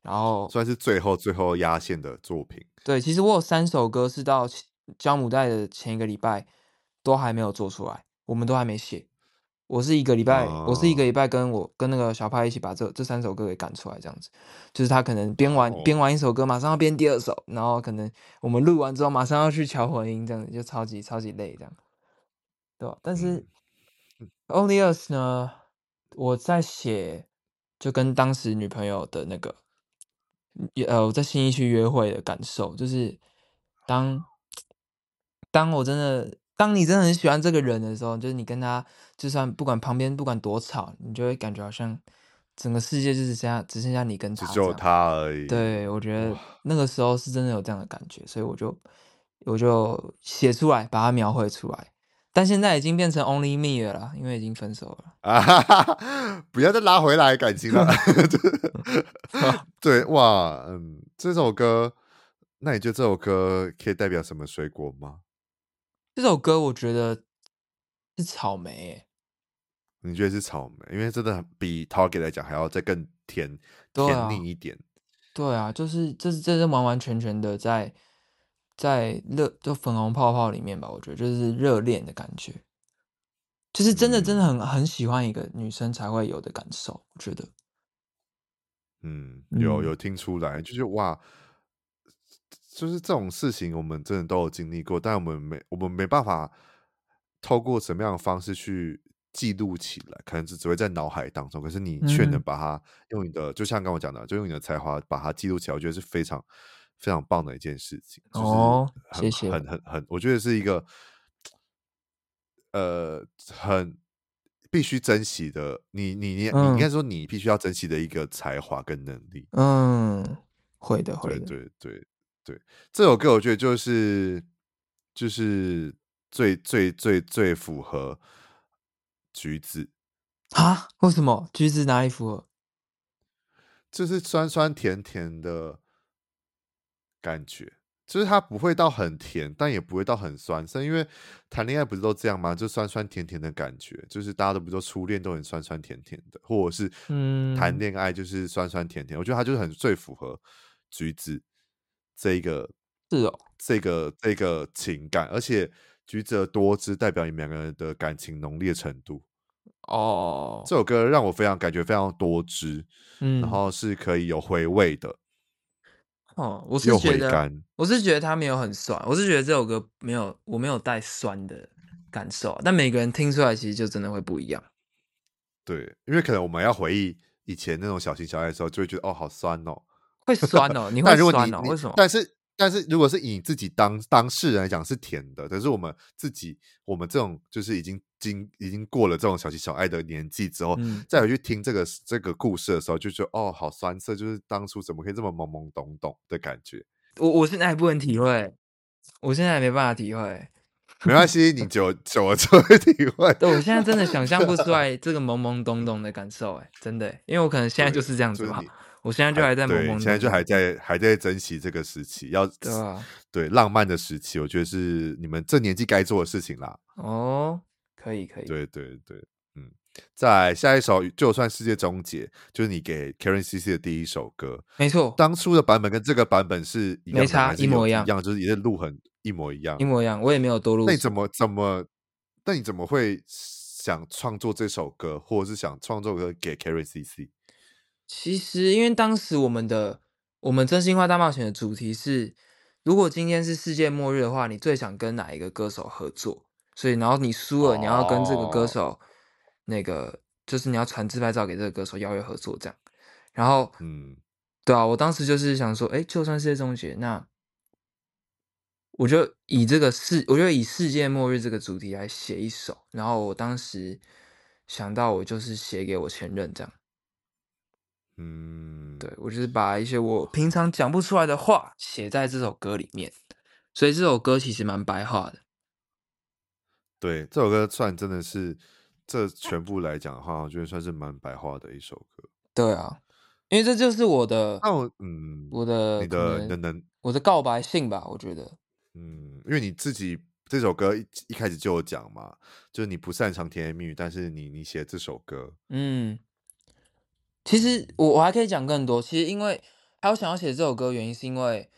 然后算是最后最后压线的作品。对，其实我有三首歌是到交母带的前一个礼拜都还没有做出来，我们都还没写。我是一个礼拜，哦、我是一个礼拜跟我跟那个小派一起把这这三首歌给赶出来，这样子，就是他可能编完编、哦、完一首歌，马上要编第二首，然后可能我们录完之后，马上要去调混音，这样子就超级超级累，这样，对吧？但是、嗯、Only Us 呢，我在写，就跟当时女朋友的那个，呃，我在新一区约会的感受，就是当当我真的。当你真的很喜欢这个人的时候，就是你跟他，就算不管旁边不管多吵，你就会感觉好像整个世界就只剩下只剩下你跟他，只有他而已。对，我觉得那个时候是真的有这样的感觉，所以我就我就写出来，把它描绘出来。但现在已经变成 Only Me 了啦，因为已经分手了。啊哈哈！不要再拉回来感情了。对，哇，嗯，这首歌，那你觉得这首歌可以代表什么水果吗？这首歌我觉得是草莓，你觉得是草莓？因为真的比 Target 来讲还要再更甜甜腻一点。对啊，就是这是这是完完全全的在在热就粉红泡泡里面吧，我觉得就是热恋的感觉，就是真的真的很、嗯、很喜欢一个女生才会有的感受，我觉得。嗯，有有听出来，就是哇。就是这种事情，我们真的都有经历过，但我们没我们没办法透过什么样的方式去记录起来，可能只只会在脑海当中。可是你却能把它用你的，嗯、就像刚我讲的，就用你的才华把它记录起来，我觉得是非常非常棒的一件事情。哦，就是、谢谢，很很很，我觉得是一个呃很必须珍惜的。你你你、嗯、你应该说你必须要珍惜的一个才华跟能力。嗯，会的，会的，对对对。对这首歌，我觉得就是就是最最最最符合橘子啊？为什么橘子哪里符合？就是酸酸甜甜的感觉，就是它不会到很甜，但也不会到很酸。是因为谈恋爱不是都这样吗？就酸酸甜甜的感觉，就是大家都不说初恋都很酸酸甜甜的，或者是嗯谈恋爱就是酸酸甜甜。我觉得它就是很最符合橘子。这个是哦，这个这个情感，而且橘子多汁代表你们两个人的感情浓烈程度。哦，这首歌让我非常感觉非常多汁，嗯，然后是可以有回味的。哦，我是觉得，我是觉得它没有很酸，我是觉得这首歌没有，我没有带酸的感受，但每个人听出来其实就真的会不一样。对，因为可能我们要回忆以前那种小情小爱的时候，就会觉得哦，好酸哦，会酸哦，你会酸哦，为什么？但是。但是如果是以自己当当事人来讲是甜的，可是我们自己我们这种就是已经经已经过了这种小情小爱的年纪之后，嗯、再回去听这个这个故事的时候，就觉得哦，好酸涩，就是当初怎么可以这么懵懵懂懂的感觉。我我现在还不能体会，我现在还没办法体会。没关系，你 久久了就会体会。对，我现在真的想象不出来这个懵懵懂懂的感受，哎，真的，因为我可能现在就是这样子嘛。我现在就还在懵懵，现在就还在还在珍惜这个时期，要对啊，对浪漫的时期，我觉得是你们这年纪该做的事情啦。哦，可以可以，对对对，嗯，再下一首，就算世界终结，就是你给 Karen CC 的第一首歌，没错，当初的版本跟这个版本是一样没差，一模一样，一样，就是也是录很一模一样，一模一样，我也没有多录。那你怎么怎么？那你怎么会想创作这首歌，或者是想创作歌给 Karen CC？其实，因为当时我们的我们真心话大冒险的主题是，如果今天是世界末日的话，你最想跟哪一个歌手合作？所以，然后你输了，你要跟这个歌手，oh. 那个就是你要传自拍照给这个歌手邀约合作这样。然后，嗯，对啊，我当时就是想说，哎，就算世界终结，那我就以这个世，我就以世界末日这个主题来写一首。然后我当时想到，我就是写给我前任这样。嗯，对，我就是把一些我平常讲不出来的话写在这首歌里面，所以这首歌其实蛮白话的。对，这首歌算真的是这全部来讲的话，我觉得算是蛮白话的一首歌。对啊，因为这就是我的，那我嗯，我的你的能能我的告白信吧，我觉得。嗯，因为你自己这首歌一一开始就有讲嘛，就是你不擅长甜言蜜语，但是你你写这首歌，嗯。其实我我还可以讲更多。其实因为还有想要写这首歌，原因是因为，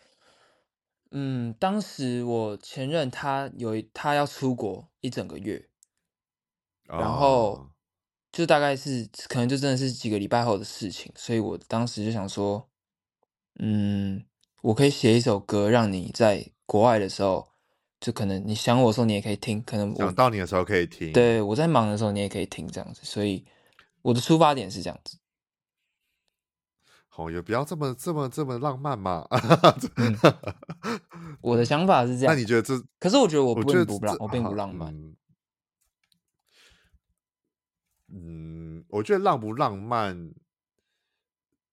嗯，当时我前任他有他要出国一整个月，然后就大概是可能就真的是几个礼拜后的事情，所以我当时就想说，嗯，我可以写一首歌，让你在国外的时候，就可能你想我的时候你也可以听，可能我想到你的时候可以听，对，我在忙的时候你也可以听这样子，所以我的出发点是这样子。哦，也不要这么这么这么浪漫嘛、嗯。我的想法是这样。那你觉得这？可是我觉得我不并不浪，我并不浪漫。嗯，我觉得浪不浪漫，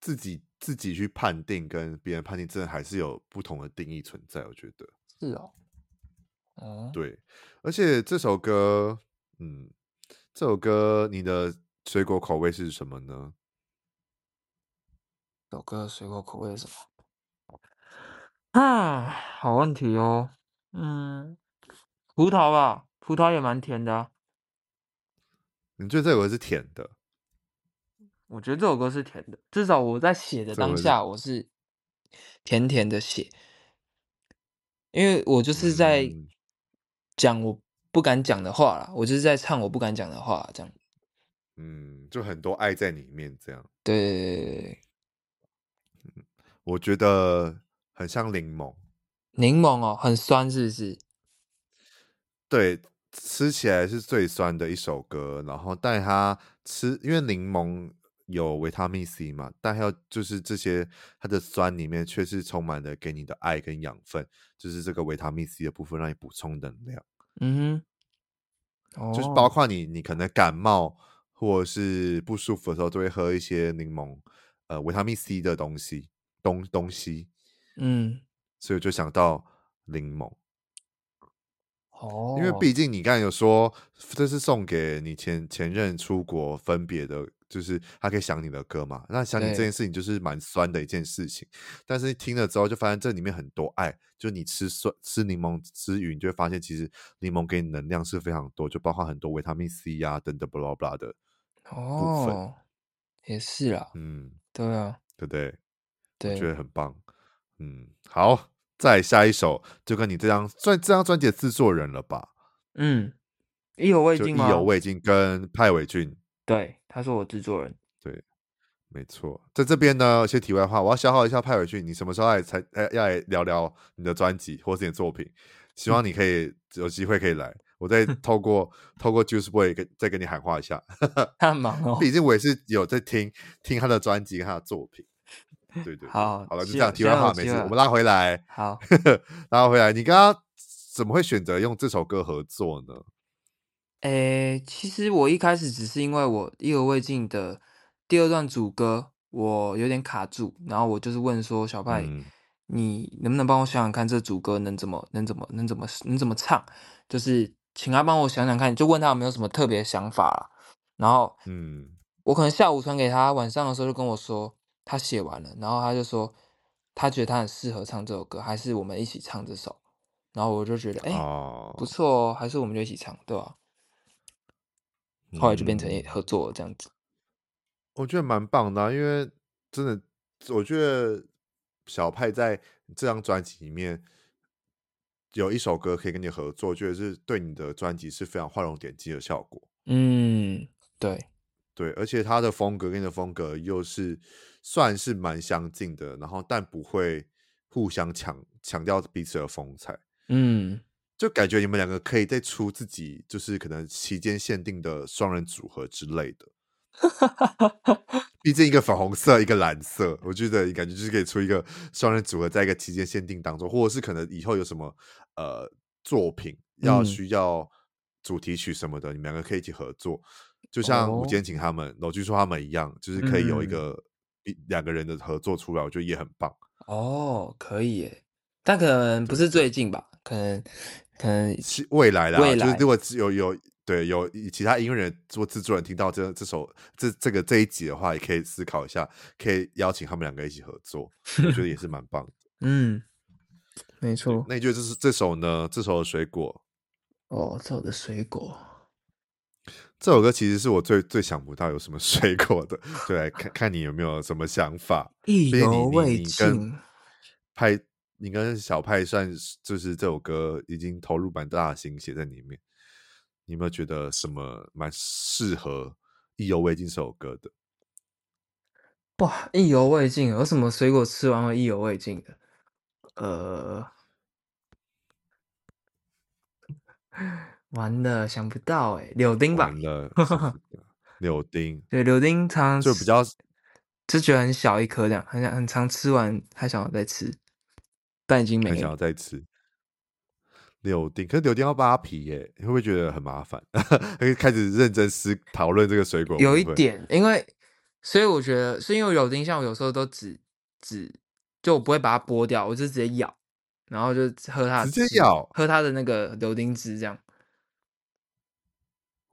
自己自己去判定，跟别人判定，真的还是有不同的定义存在。我觉得是哦。嗯，对。而且这首歌，嗯，这首歌你的水果口味是什么呢？首歌水果口味是什么？啊，好问题哦。嗯，葡萄吧，葡萄也蛮甜的啊。你觉得这首歌是甜的？我觉得这首歌是甜的，至少我在写的当下，我是甜甜的写，因为我就是在讲我不敢讲的话啦，我就是在唱我不敢讲的话，这样。嗯，就很多爱在里面，这样。对对对对对。我觉得很像柠檬，柠檬哦，很酸，是不是？对，吃起来是最酸的一首歌。然后，但它吃，因为柠檬有维他命 C 嘛，但还有就是这些它的酸里面却是充满了给你的爱跟养分，就是这个维他命 C 的部分让你补充能量。嗯哼，就是包括你，你可能感冒或者是不舒服的时候，都会喝一些柠檬，呃，维他命 C 的东西。东东西，嗯，所以我就想到柠檬，哦，因为毕竟你刚才有说这是送给你前前任出国分别的，就是他可以想你的歌嘛。那想你这件。事情就是蛮酸的一件事情，但是听了之后就发现这里面很多爱，就你吃酸吃柠檬之余，你就会发现其实柠檬给你能量是非常多，就包括很多维他命 C 呀、啊、等等巴拉巴拉的部分，哦，也是啦，嗯，对啊，对不对？对，我觉得很棒，嗯，好，再下一首就跟你这张专这张专辑的制作人了吧？嗯，意犹未尽吗？意犹未尽跟派伟俊，对，他是我制作人。对，没错，在这边呢，有些题外话，我要消耗一下派伟俊，你什么时候来才要来聊聊你的专辑或是你的作品？希望你可以、嗯、有机会可以来。我再透过透过 Juice Boy 跟再跟你喊话一下，他很忙哦。毕竟我也是有在听听他的专辑跟他的作品。对对，好，好了，就这样。题外话没事，我们拉回来。好，拉回来。你刚刚怎么会选择用这首歌合作呢？诶、欸，其实我一开始只是因为我意犹未尽的第二段主歌我有点卡住，然后我就是问说小派，嗯、你能不能帮我想想看这主歌能怎么能怎么能怎么能怎么唱？就是。请他帮我想想看，就问他有没有什么特别想法，然后，嗯，我可能下午传给他，晚上的时候就跟我说他写完了，然后他就说他觉得他很适合唱这首歌，还是我们一起唱这首，然后我就觉得哎、不错哦，还是我们就一起唱，对吧？后来就变成合作了这样子。我觉得蛮棒的啊，因为真的，我觉得小派在这张专辑里面。有一首歌可以跟你合作，我觉得是对你的专辑是非常画龙点睛的效果。嗯，对对，而且他的风格跟你的风格又是算是蛮相近的，然后但不会互相强强调彼此的风采。嗯，就感觉你们两个可以再出自己，就是可能期间限定的双人组合之类的。毕竟一个粉红色，一个蓝色，我觉得感觉就是可以出一个双人组合，在一个期间限定当中，或者是可能以后有什么呃作品要需要主题曲什么的，嗯、你们两个可以一起合作，就像吴建琴他们、娄、哦、巨硕他们一样，就是可以有一个一两、嗯、个人的合作出来，我觉得也很棒。哦，可以耶，但可能不是最近吧，可能可能是未来啦，未来就是如果有有。对，有其他音乐人做制作人听到这这首这这个这一集的话，也可以思考一下，可以邀请他们两个一起合作，我觉得也是蛮棒的。嗯，没错。那你觉得这是这首呢？这首的水果？哦，这首的水果。这首歌其实是我最最想不到有什么水果的，就来看看你有没有什么想法。意犹未尽。派，你跟小派算就是这首歌已经投入蛮大的心血在里面。你有没有觉得什么蛮适合意犹未尽这首歌的？哇，意犹未尽，有什么水果吃完会意犹未尽的？呃，完了，想不到哎，柳丁吧？完了，柳丁。对，柳丁常就比较就觉得很小一颗，这样很想很常吃完还想要再吃，但已经没了，还想要再吃。柳丁，可是柳丁要扒皮耶，你会不会觉得很麻烦？会开始认真思讨论这个水果？有一点，因为所以我觉得是因为柳丁，像我有时候都只只就我不会把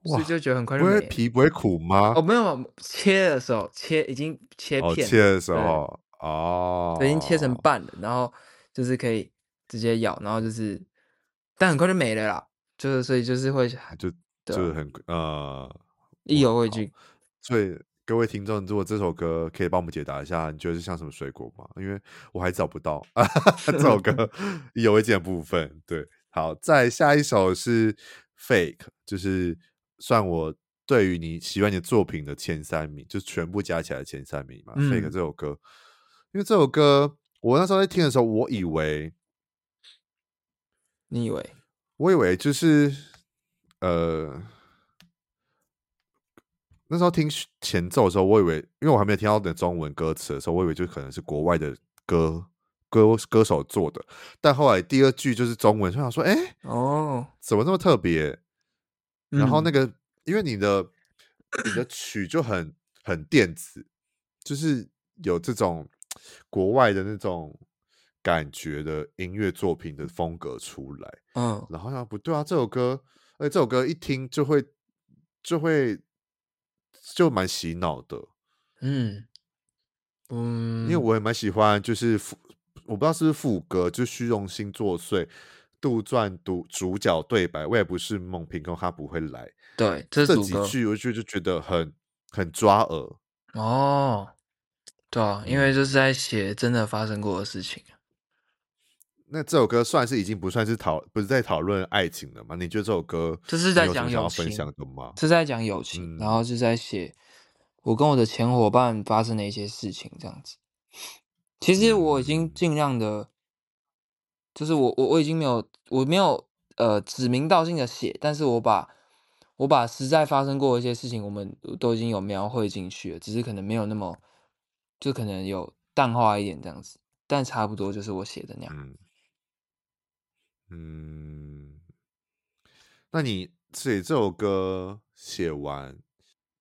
所以就觉得很快就没了。不会皮不会苦吗？哦，没有，切的时候切已经切片，哦，切的时候哦，已经切成半了，然后就是可以直接咬，然后就是。但很快就没了啦，就是所以就是会就就是很呃意犹未尽。所以各位听众，如果这首歌可以帮我们解答一下，你觉得是像什么水果吗？因为我还找不到 这首歌 意犹未尽的部分。对，好，再下一首是 Fake，就是算我对于你喜欢你的作品的前三名，就全部加起来的前三名嘛。嗯、Fake 这首歌，因为这首歌我那时候在听的时候，我以为。你以为？我以为就是，呃，那时候听前奏的时候，我以为，因为我还没有听到的中文歌词的时候，我以为就可能是国外的歌歌歌手做的。但后来第二句就是中文，就想说，哎、欸，哦，怎么这么特别？然后那个，嗯、因为你的你的曲就很很电子，就是有这种国外的那种。感觉的音乐作品的风格出来，嗯，然后好像不对啊，这首歌，哎，这首歌一听就会就会就蛮洗脑的，嗯嗯，因为我也蛮喜欢，就是副，我不知道是不是副歌，就虚荣心作祟，杜撰主主角对白，我也不是梦，凭空他不会来，对，这，这几句我就就觉得很很抓耳，哦，对啊，因为就是在写真的发生过的事情。那这首歌算是已经不算是讨，不是在讨论爱情了吗？你觉得这首歌这是在讲友情吗，是在讲友？情，嗯、然后是在写我跟我的前伙伴发生的一些事情，这样子。其实我已经尽量的，就是我我我已经没有我没有呃指名道姓的写，但是我把我把实在发生过的一些事情，我们都已经有描绘进去了，只是可能没有那么，就可能有淡化一点这样子，但差不多就是我写的那样。嗯，嗯，那你写这首歌写完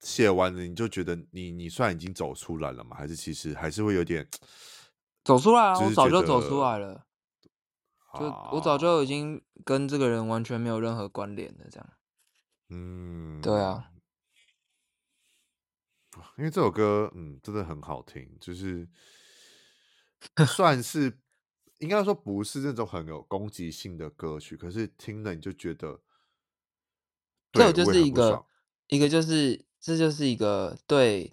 写完了，你就觉得你你算已经走出来了吗？还是其实还是会有点？走出来啊！我早就走出来了，就我早就已经跟这个人完全没有任何关联了，这样。嗯，对啊，因为这首歌，嗯，真的很好听，就是算是应该说不是那种很有攻击性的歌曲，可是听了你就觉得，这就是一个一个就是这就是一个对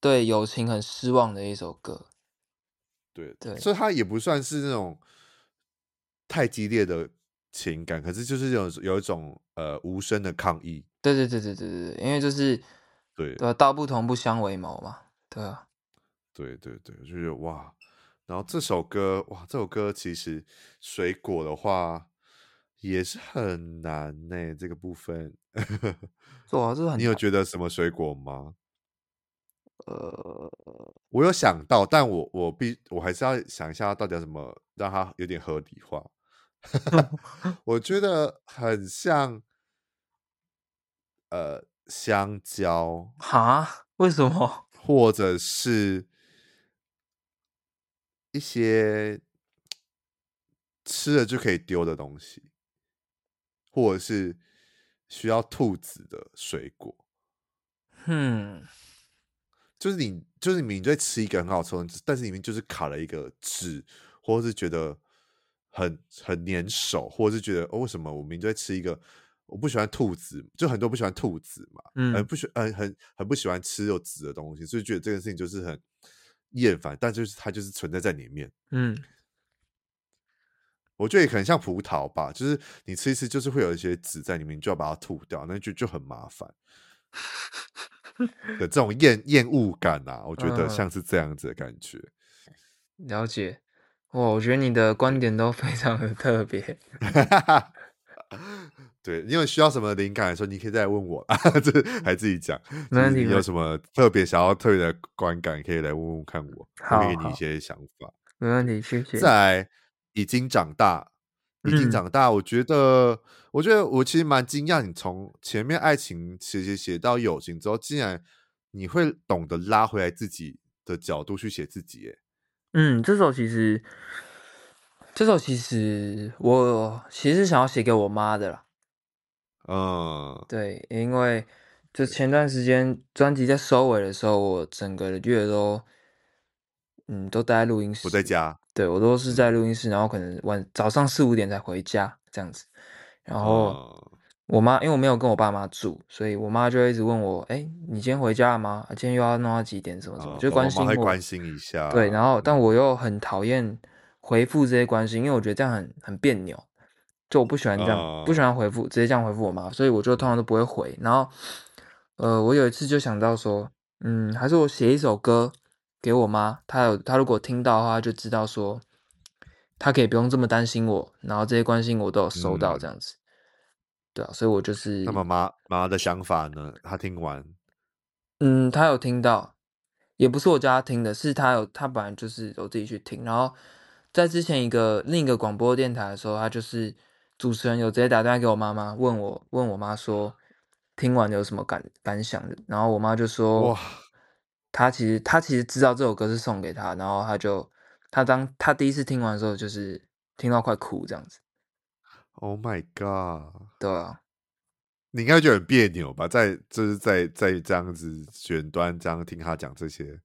对友情很失望的一首歌。对对，所以它也不算是那种太激烈的情感，可是就是有有一种呃无声的抗议。对对对对对对，因为就是对对，道不同不相为谋嘛。对啊，对对对，就是哇，然后这首歌哇，这首歌其实水果的话也是很难呢，这个部分。哇，这很。你有觉得什么水果吗？呃，我有想到，但我我必我还是要想一下，到底要怎么让它有点合理化。我觉得很像，呃，香蕉哈？为什么？或者是一些吃了就可以丢的东西，或者是需要兔子的水果。嗯。就是你，就是你你在吃一个很好吃的，但是里面就是卡了一个纸，或者是觉得很很粘手，或者是觉得哦，为什么我明明在吃一个我不喜欢兔子，就很多不喜欢兔子嘛，嗯，很不喜，呃，很很不喜欢吃有籽的东西，所以觉得这件事情就是很厌烦，但就是它就是存在在里面，嗯，我觉得也可能像葡萄吧，就是你吃一吃，就是会有一些籽在里面，你就要把它吐掉，那就就很麻烦。的这种厌厌恶感啊，我觉得像是这样子的感觉。嗯、了解，哇，我觉得你的观点都非常的特别。对，因为需要什么灵感的时候，你可以再问我，这还自己讲。没问题。你有什么特别想要特别的观感，可以来问问看我，我会给你一些想法。没问题，谢谢。再来，已经长大。已经长大，我觉得，嗯、我觉得我其实蛮惊讶，你从前面爱情写写写到友情之后，竟然你会懂得拉回来自己的角度去写自己。耶。嗯，这首其实，这首其实我其实想要写给我妈的啦。嗯，对，因为就前段时间专辑在收尾的时候，我整个月都，嗯，都待在录音室，我在家。对，我都是在录音室，然后可能晚早上四五点才回家这样子。然后我妈因为我没有跟我爸妈住，所以我妈就一直问我：“哎，你今天回家了吗？今天又要弄到几点？什么什么？”就关心我，关心一下。对，然后但我又很讨厌回复这些关心，因为我觉得这样很很别扭。就我不喜欢这样，不喜欢回复直接这样回复我妈，所以我就通常都不会回。然后呃，我有一次就想到说，嗯，还是我写一首歌。给我妈，她有她如果听到的话，就知道说，她可以不用这么担心我，然后这些关心我都有收到这样子，嗯、对啊，所以我就是。那么妈妈的想法呢？她听完，嗯，她有听到，也不是我叫她听的，是她有，她本来就是有自己去听，然后在之前一个另一个广播电台的时候，她就是主持人有直接打电话给我妈妈，问我问我妈说，听完有什么感感想的，然后我妈就说哇。她其实她其实知道这首歌是送给她，然后她就她当她第一次听完的时候，就是听到快哭这样子。Oh my god！对啊，你应该觉得很别扭吧？在就是在在这样子远端这样听他讲这些。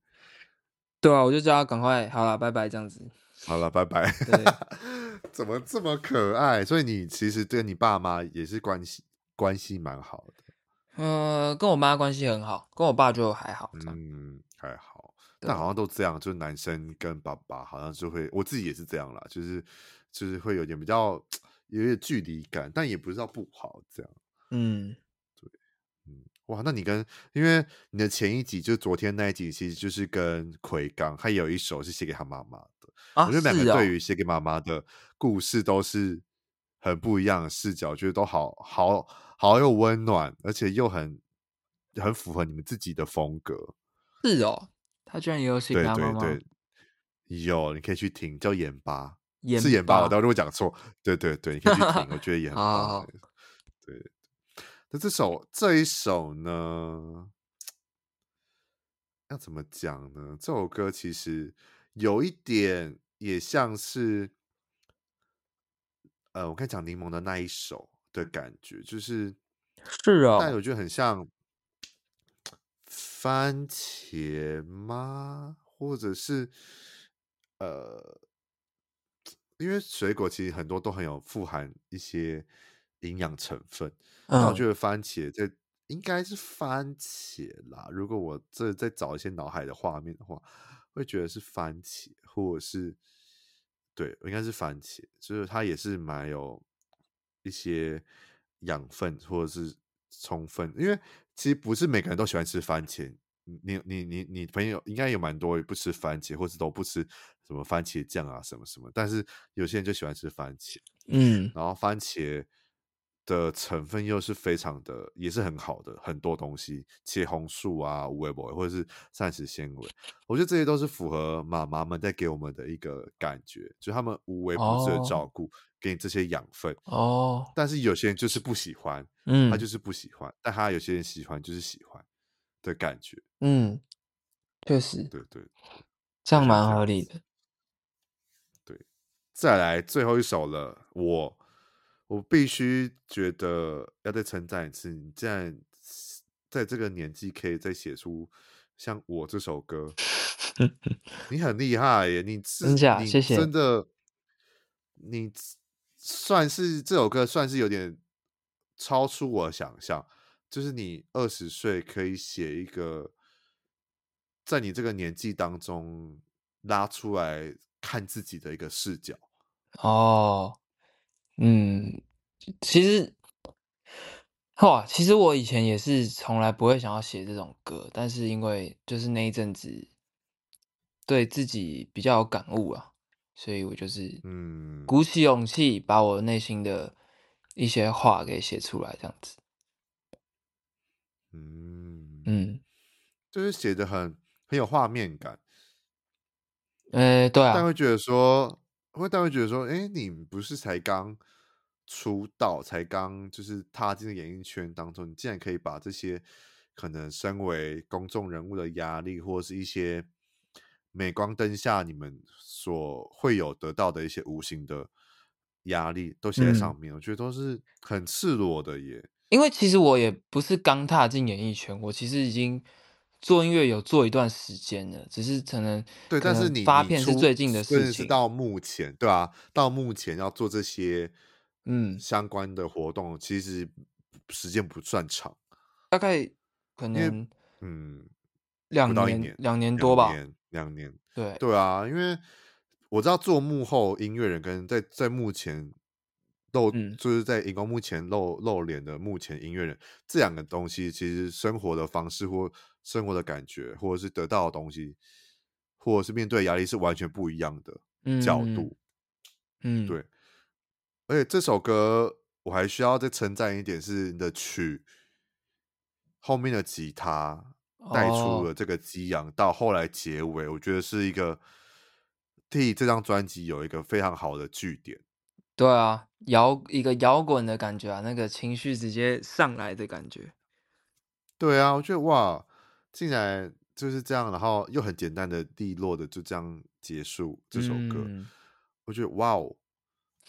对啊，我就叫他赶快好了，拜拜这样子。好了，拜拜。对，怎么这么可爱？所以你其实跟你爸妈也是关系关系蛮好的。呃，跟我妈关系很好，跟我爸就还好。嗯，还好。但好像都这样，就是男生跟爸爸好像就会，我自己也是这样啦，就是就是会有点比较有点距离感，但也不知道不好这样。嗯，对，嗯，哇，那你跟因为你的前一集就是昨天那一集，其实就是跟奎刚，他有一首是写给他妈妈的。啊、我觉得两个对于写给妈妈的故事都是很不一样的视角，觉得都好好好有温暖，而且又很很符合你们自己的风格。是哦。他居然也有写给他妈妈？对对对，有，你可以去听，叫盐巴，盐巴是盐巴，我到时候讲错。对对对，你可以去听，我觉得也 很棒。好好对，那这首这一首呢，要怎么讲呢？这首歌其实有一点也像是，呃，我刚才讲柠檬的那一首的感觉，就是是啊，但我觉得很像。番茄吗？或者是呃，因为水果其实很多都很有富含一些营养成分，然后我觉得番茄这应该是番茄啦。如果我这再找一些脑海的画面的话，会觉得是番茄，或者是对，应该是番茄，就是它也是蛮有一些养分或者是充分，因为。其实不是每个人都喜欢吃番茄，你你你你朋友应该有蛮多不吃番茄，或者都不吃什么番茄酱啊什么什么，但是有些人就喜欢吃番茄，嗯，然后番茄的成分又是非常的，也是很好的，很多东西，茄红素啊、无微博或者是膳食纤维，我觉得这些都是符合妈妈们在给我们的一个感觉，就他们无微不至的照顾。哦给你这些养分。哦，但是有些人就是不喜欢，嗯，他就是不喜欢，但他有些人喜欢，就是喜欢的感觉，嗯，确实，对对，这样蛮合理的。对，再来最后一首了，我我必须觉得要再称赞一次，你既然在这个年纪可以再写出像我这首歌，你很厉害耶，你真假？谢谢，真的，你。算是这首歌算是有点超出我想象，就是你二十岁可以写一个，在你这个年纪当中拉出来看自己的一个视角。哦，嗯，其实，哇，其实我以前也是从来不会想要写这种歌，但是因为就是那一阵子对自己比较有感悟啊。所以我就是，嗯，鼓起勇气把我内心的一些话给写出来，这样子。嗯嗯，就是写的很很有画面感。呃，对啊。但会觉得说，会但会觉得说，哎，你不是才刚出道，才刚就是踏进演艺圈当中，你竟然可以把这些可能身为公众人物的压力，或者是一些。镁光灯下，你们所会有得到的一些无形的压力，都写在上面，嗯。我觉得都是很赤裸的耶。因为其实我也不是刚踏进演艺圈，我其实已经做音乐有做一段时间了，只是可能对，但是你发片是最近的事情。是到目前，对啊，到目前要做这些嗯相关的活动，其实时间不算长，大概可能嗯两年两年多吧。两年，对对啊，因为我知道做幕后音乐人跟在在幕前露，嗯、就是在荧光幕前露露脸的幕前音乐人，这两个东西其实生活的方式或生活的感觉，或者是得到的东西，或者是面对压力是完全不一样的角度。嗯，对。而且这首歌我还需要再称赞一点，是你的曲后面的吉他。带出了这个激昂，到后来结尾，我觉得是一个替这张专辑有一个非常好的句点。对啊，摇一个摇滚的感觉啊，那个情绪直接上来的感觉。对啊，我觉得哇，竟然就是这样，然后又很简单的、利落的就这样结束这首歌。嗯、我觉得哇哦，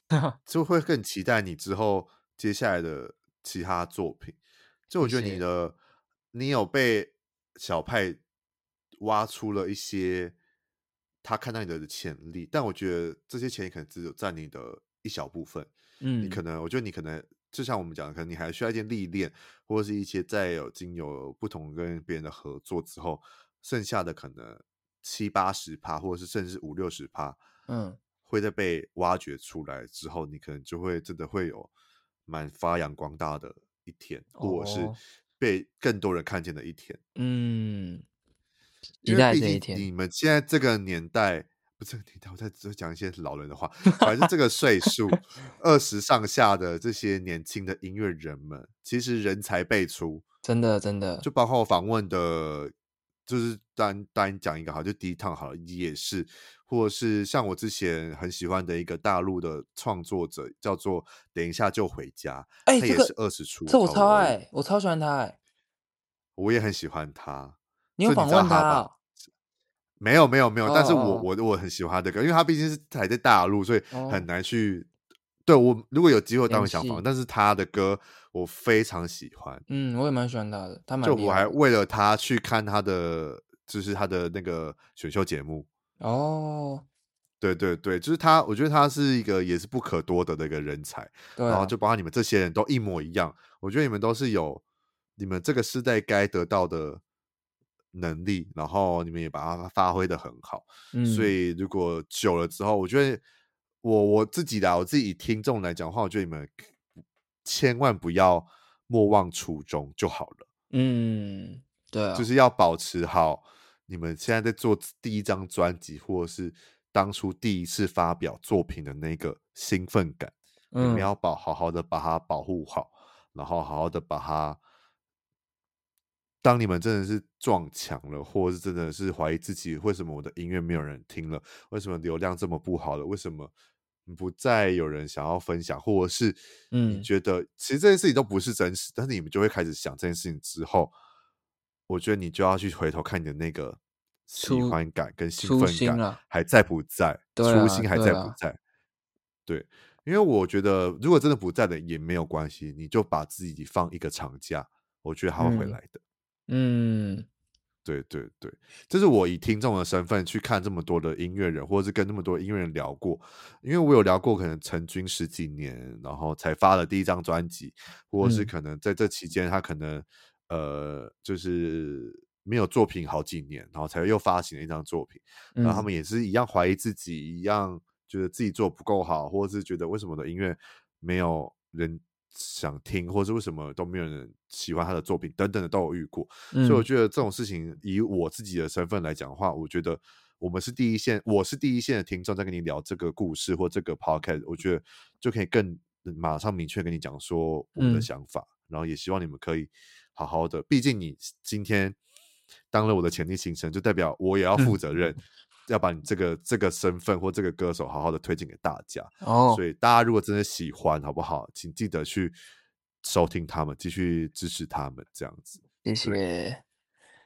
就会更期待你之后接下来的其他作品。就我觉得你的，你有被。小派挖出了一些他看到你的潜力，但我觉得这些潜力可能只有占你的一小部分。嗯，你可能，我觉得你可能就像我们讲的，可能你还需要一些历练，或者是一些在有经有不同跟别人的合作之后，剩下的可能七八十趴，或者是甚至五六十趴，嗯，会在被挖掘出来之后，你可能就会真的会有蛮发扬光大的一天，或者是被更多人看见的一天。嗯，因为毕竟你们现在这个年代。不是，你等我在只讲一些老人的话。反正这个岁数 二十上下的这些年轻的音乐人们，其实人才辈出，真的真的。就包括我访问的，就是单单讲一个好，就第一趟好了，也是，或者是像我之前很喜欢的一个大陆的创作者，叫做等一下就回家，欸、他也是二十出，这我超爱，我超喜欢他，哎，我也很喜欢他。你有访问他啊？没有没有没有，但是我我我很喜欢他的歌，因为他毕竟是还在大陆，所以很难去。对，我如果有机会当然想访，但是他的歌我非常喜欢。嗯，我也蛮喜欢他的，他蛮就我还为了他去看他的，就是他的那个选秀节目。哦，对对对，就是他，我觉得他是一个也是不可多得的一个人才。然后就包括你们这些人都一模一样，我觉得你们都是有你们这个时代该得到的。能力，然后你们也把它发挥的很好，嗯，所以如果久了之后，我觉得我我自己的我自己以听众来讲的话，我觉得你们千万不要莫忘初衷就好了，嗯，对啊，就是要保持好你们现在在做第一张专辑，或者是当初第一次发表作品的那个兴奋感，嗯，你们要保好好的把它保护好，然后好好的把它。当你们真的是撞墙了，或者是真的是怀疑自己，为什么我的音乐没有人听了？为什么流量这么不好了？为什么不再有人想要分享？或者是你觉得其实这件事情都不是真实，嗯、但是你们就会开始想这件事情之后，我觉得你就要去回头看你的那个喜欢感跟兴奋感还在不在？初心，还在不在？对，对，因为我觉得如果真的不在的也没有关系，你就把自己放一个长假，我觉得他会回来的。嗯嗯，对对对，这是我以听众的身份去看这么多的音乐人，或者是跟那么多音乐人聊过，因为我有聊过可能成军十几年，然后才发了第一张专辑，或者是可能在这期间他可能、嗯、呃就是没有作品好几年，然后才又发行了一张作品，然后他们也是一样怀疑自己，一样觉得自己做不够好，或者是觉得为什么的音乐没有人。想听，或是为什么都没有人喜欢他的作品，等等的都有遇过，嗯，所以我觉得这种事情，以我自己的身份来讲的话，我觉得我们是第一线，我是第一线的听众，在跟你聊这个故事或这个 podcast，我觉得就可以更马上明确跟你讲说我们的想法，嗯，然后也希望你们可以好好的，毕竟你今天当了我的潜力新生，就代表我也要负 责任。嗯要把你这个这个身份或这个歌手好好的推荐给大家哦，所以大家如果真的喜欢，好不好？请记得去收听他们，继续支持他们，这样子。谢谢。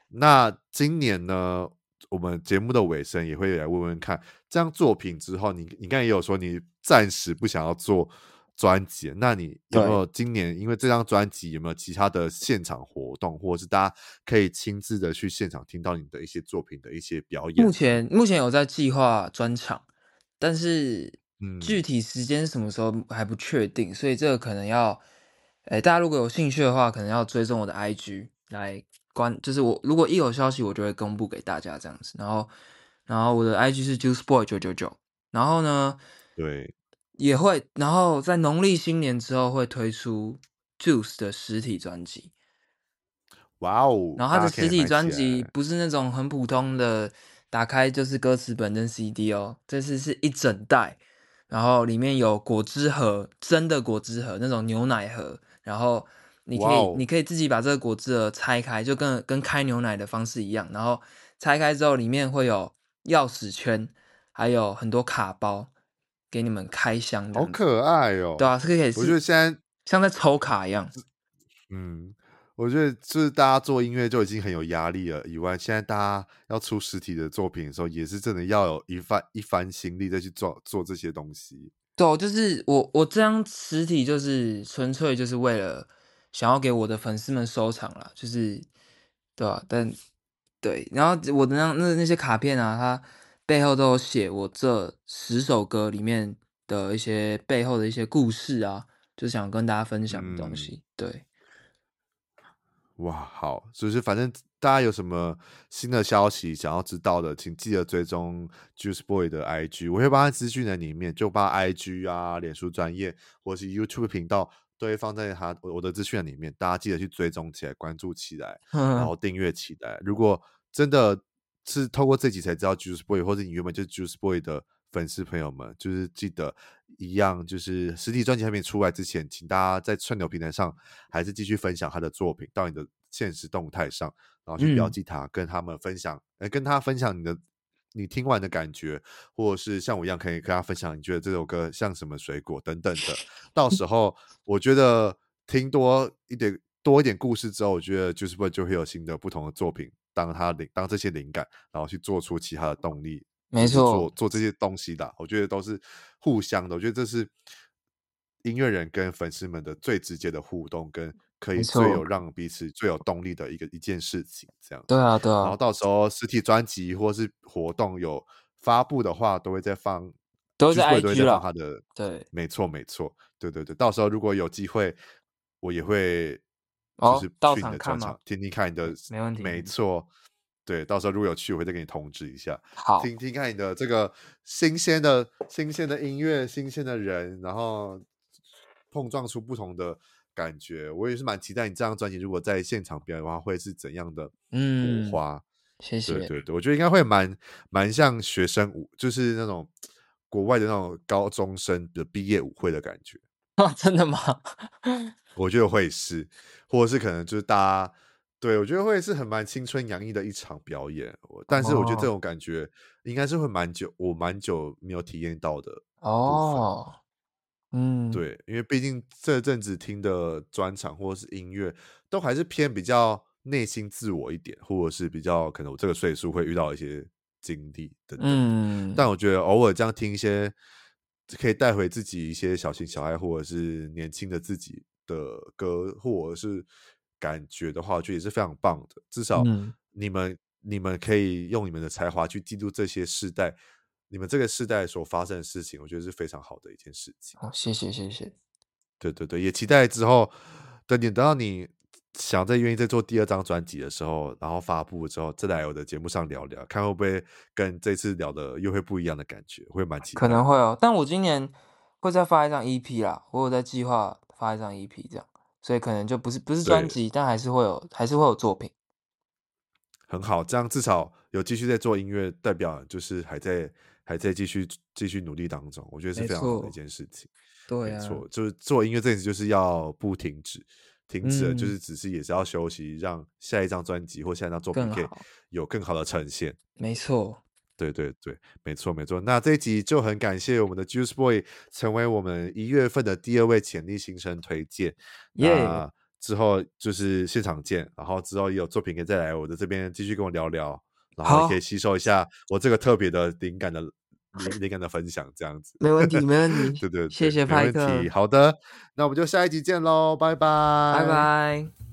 那今年呢，我们节目的尾声也会来问问看，这样作品之后，你你刚才也有说你暂时不想要做。专辑，那你有没有今年因为这张专辑有没有其他的现场活动，或者是大家可以亲自的去现场听到你的一些作品的一些表演？目前目前有在计划专场，但是具体时间什么时候还不确定，嗯，所以这个可能要，哎、欸，大家如果有兴趣的话，可能要追踪我的 IG 来关，就是我如果一有消息，我就会公布给大家这样子。然后，然后我的 IG 是 Juiceboy 九九九，然后呢，对。也会，然后在农历新年之后会推出 Juice 的实体专辑。哇哦！然后它的实体专辑不是那种很普通的，打开就是歌词本跟 CD 哦，这次是一整袋，然后里面有果汁盒，真的果汁盒那种牛奶盒，然后你可以、wow. 你可以自己把这个果汁盒拆开，就跟跟开牛奶的方式一样，然后拆开之后里面会有钥匙圈，还有很多卡包。给你们开箱，好可爱哦！对啊，这个也是。我觉得现在像在抽卡一样。嗯，我觉得就是大家做音乐就已经很有压力了，以外，现在大家要出实体的作品的时候，也是真的要有一番一番心力再去做做这些东西。对，就是我我这张实体就是纯粹就是为了想要给我的粉丝们收藏了，就是对吧、啊？但对，然后我的那那那些卡片啊，它。背后都有写我这十首歌里面的一些背后的一些故事啊，就想跟大家分享的东西。嗯、对，哇，好，就是反正大家有什么新的消息想要知道的，请记得追踪 Juice Boy 的 IG，我会把他资讯在里面，就把 IG 啊、脸书专业或是 YouTube 频道都会放在他我的资讯栏里面，大家记得去追踪起来、关注起来，然后 订阅起来。如果真的是透过这集才知道 Juice Boy，或者你原本就是 Juice Boy 的粉丝朋友们，就是记得一样，就是实体专辑还没出来之前，请大家在串流平台上还是继续分享他的作品到你的现实动态上。然后去标记他，跟他们分享，呃、跟他分享你的你听完的感觉，或者是像我一样可以跟他分享，你觉得这首歌像什么水果等等的。到时候我觉得听多一点多一点故事之后，我觉得 Juice Boy 就会有新的不同的作品，当他灵当这些灵感，然后去做出其他的动力，没错，做做这些东西的，我觉得都是互相的。我觉得这是音乐人跟粉丝们的最直接的互动跟。可以最有让彼此最有动力的一个一件事情，这样。对啊，对啊。然后到时候实体专辑或是活动有发布的话，都会再放，都是 IG 都会再放他的。对，没错，没错。对对对，到时候如果有机会，我也会就是去你的专场听听看你的，没问题。没错，对，到时候如果有去，我会再给你通知一下。好，听听看你的这个新鲜的、新鲜的音乐、新鲜的人，然后碰撞出不同的。感觉我也是蛮期待你这张专辑，如果在现场表演的话，会是怎样的舞花？嗯，谢谢。对对对，我觉得应该会蛮蛮像学生舞，就是那种国外的那种高中生的毕业舞会的感觉。啊，真的吗？我觉得会是，或者是可能就是大家对我觉得会是很蛮青春洋溢的一场表演。但是我觉得这种感觉应该是会蛮久，我蛮久没有体验到的哦。嗯，对，因为毕竟这阵子听的专场或者是音乐，都还是偏比较内心自我一点，或者是比较可能我这个岁数会遇到一些经历等等。嗯，但我觉得偶尔这样听一些，可以带回自己一些小情小爱，或者是年轻的自己的歌，或者是感觉的话，我觉得也是非常棒的。至少你们、嗯、你们可以用你们的才华去记录这些世代。你们这个世代所发生的事情，我觉得是非常好的一件事情。好，谢谢谢谢。对对对，也期待之后等你等到你想再愿意再做第二张专辑的时候，然后发布之后，再来我的节目上聊聊，看会不会跟这次聊的又会不一样的感觉，会蛮期待。可能会哦，但我今年会再发一张 EP 啦，我有在计划发一张 EP 这样，所以可能就不是不是专辑，但还是会有还是会有作品。很好，这样至少有继续在做音乐，代表就是还在。还在继续继续努力当中，我觉得是非常好的一件事情。对、啊，没错，就是做音乐这件事就是要不停止，停止了就是只是也是要休息，嗯、让下一张专辑或下一张作品可以有更好的呈现。没错，对对对，没错没错。那这一集就很感谢我们的 Juice Boy 成为我们一月份的第二位潜力新生推荐。耶、yeah.！之后就是现场见，然后之后也有作品可以再来我的这边继续跟我聊聊，然后也可以吸收一下我这个特别的灵感的。灵感的分享，这样子没问题，没问 题。对，对对，谢谢派克。好的，那我们就下一集见喽，拜拜，拜拜。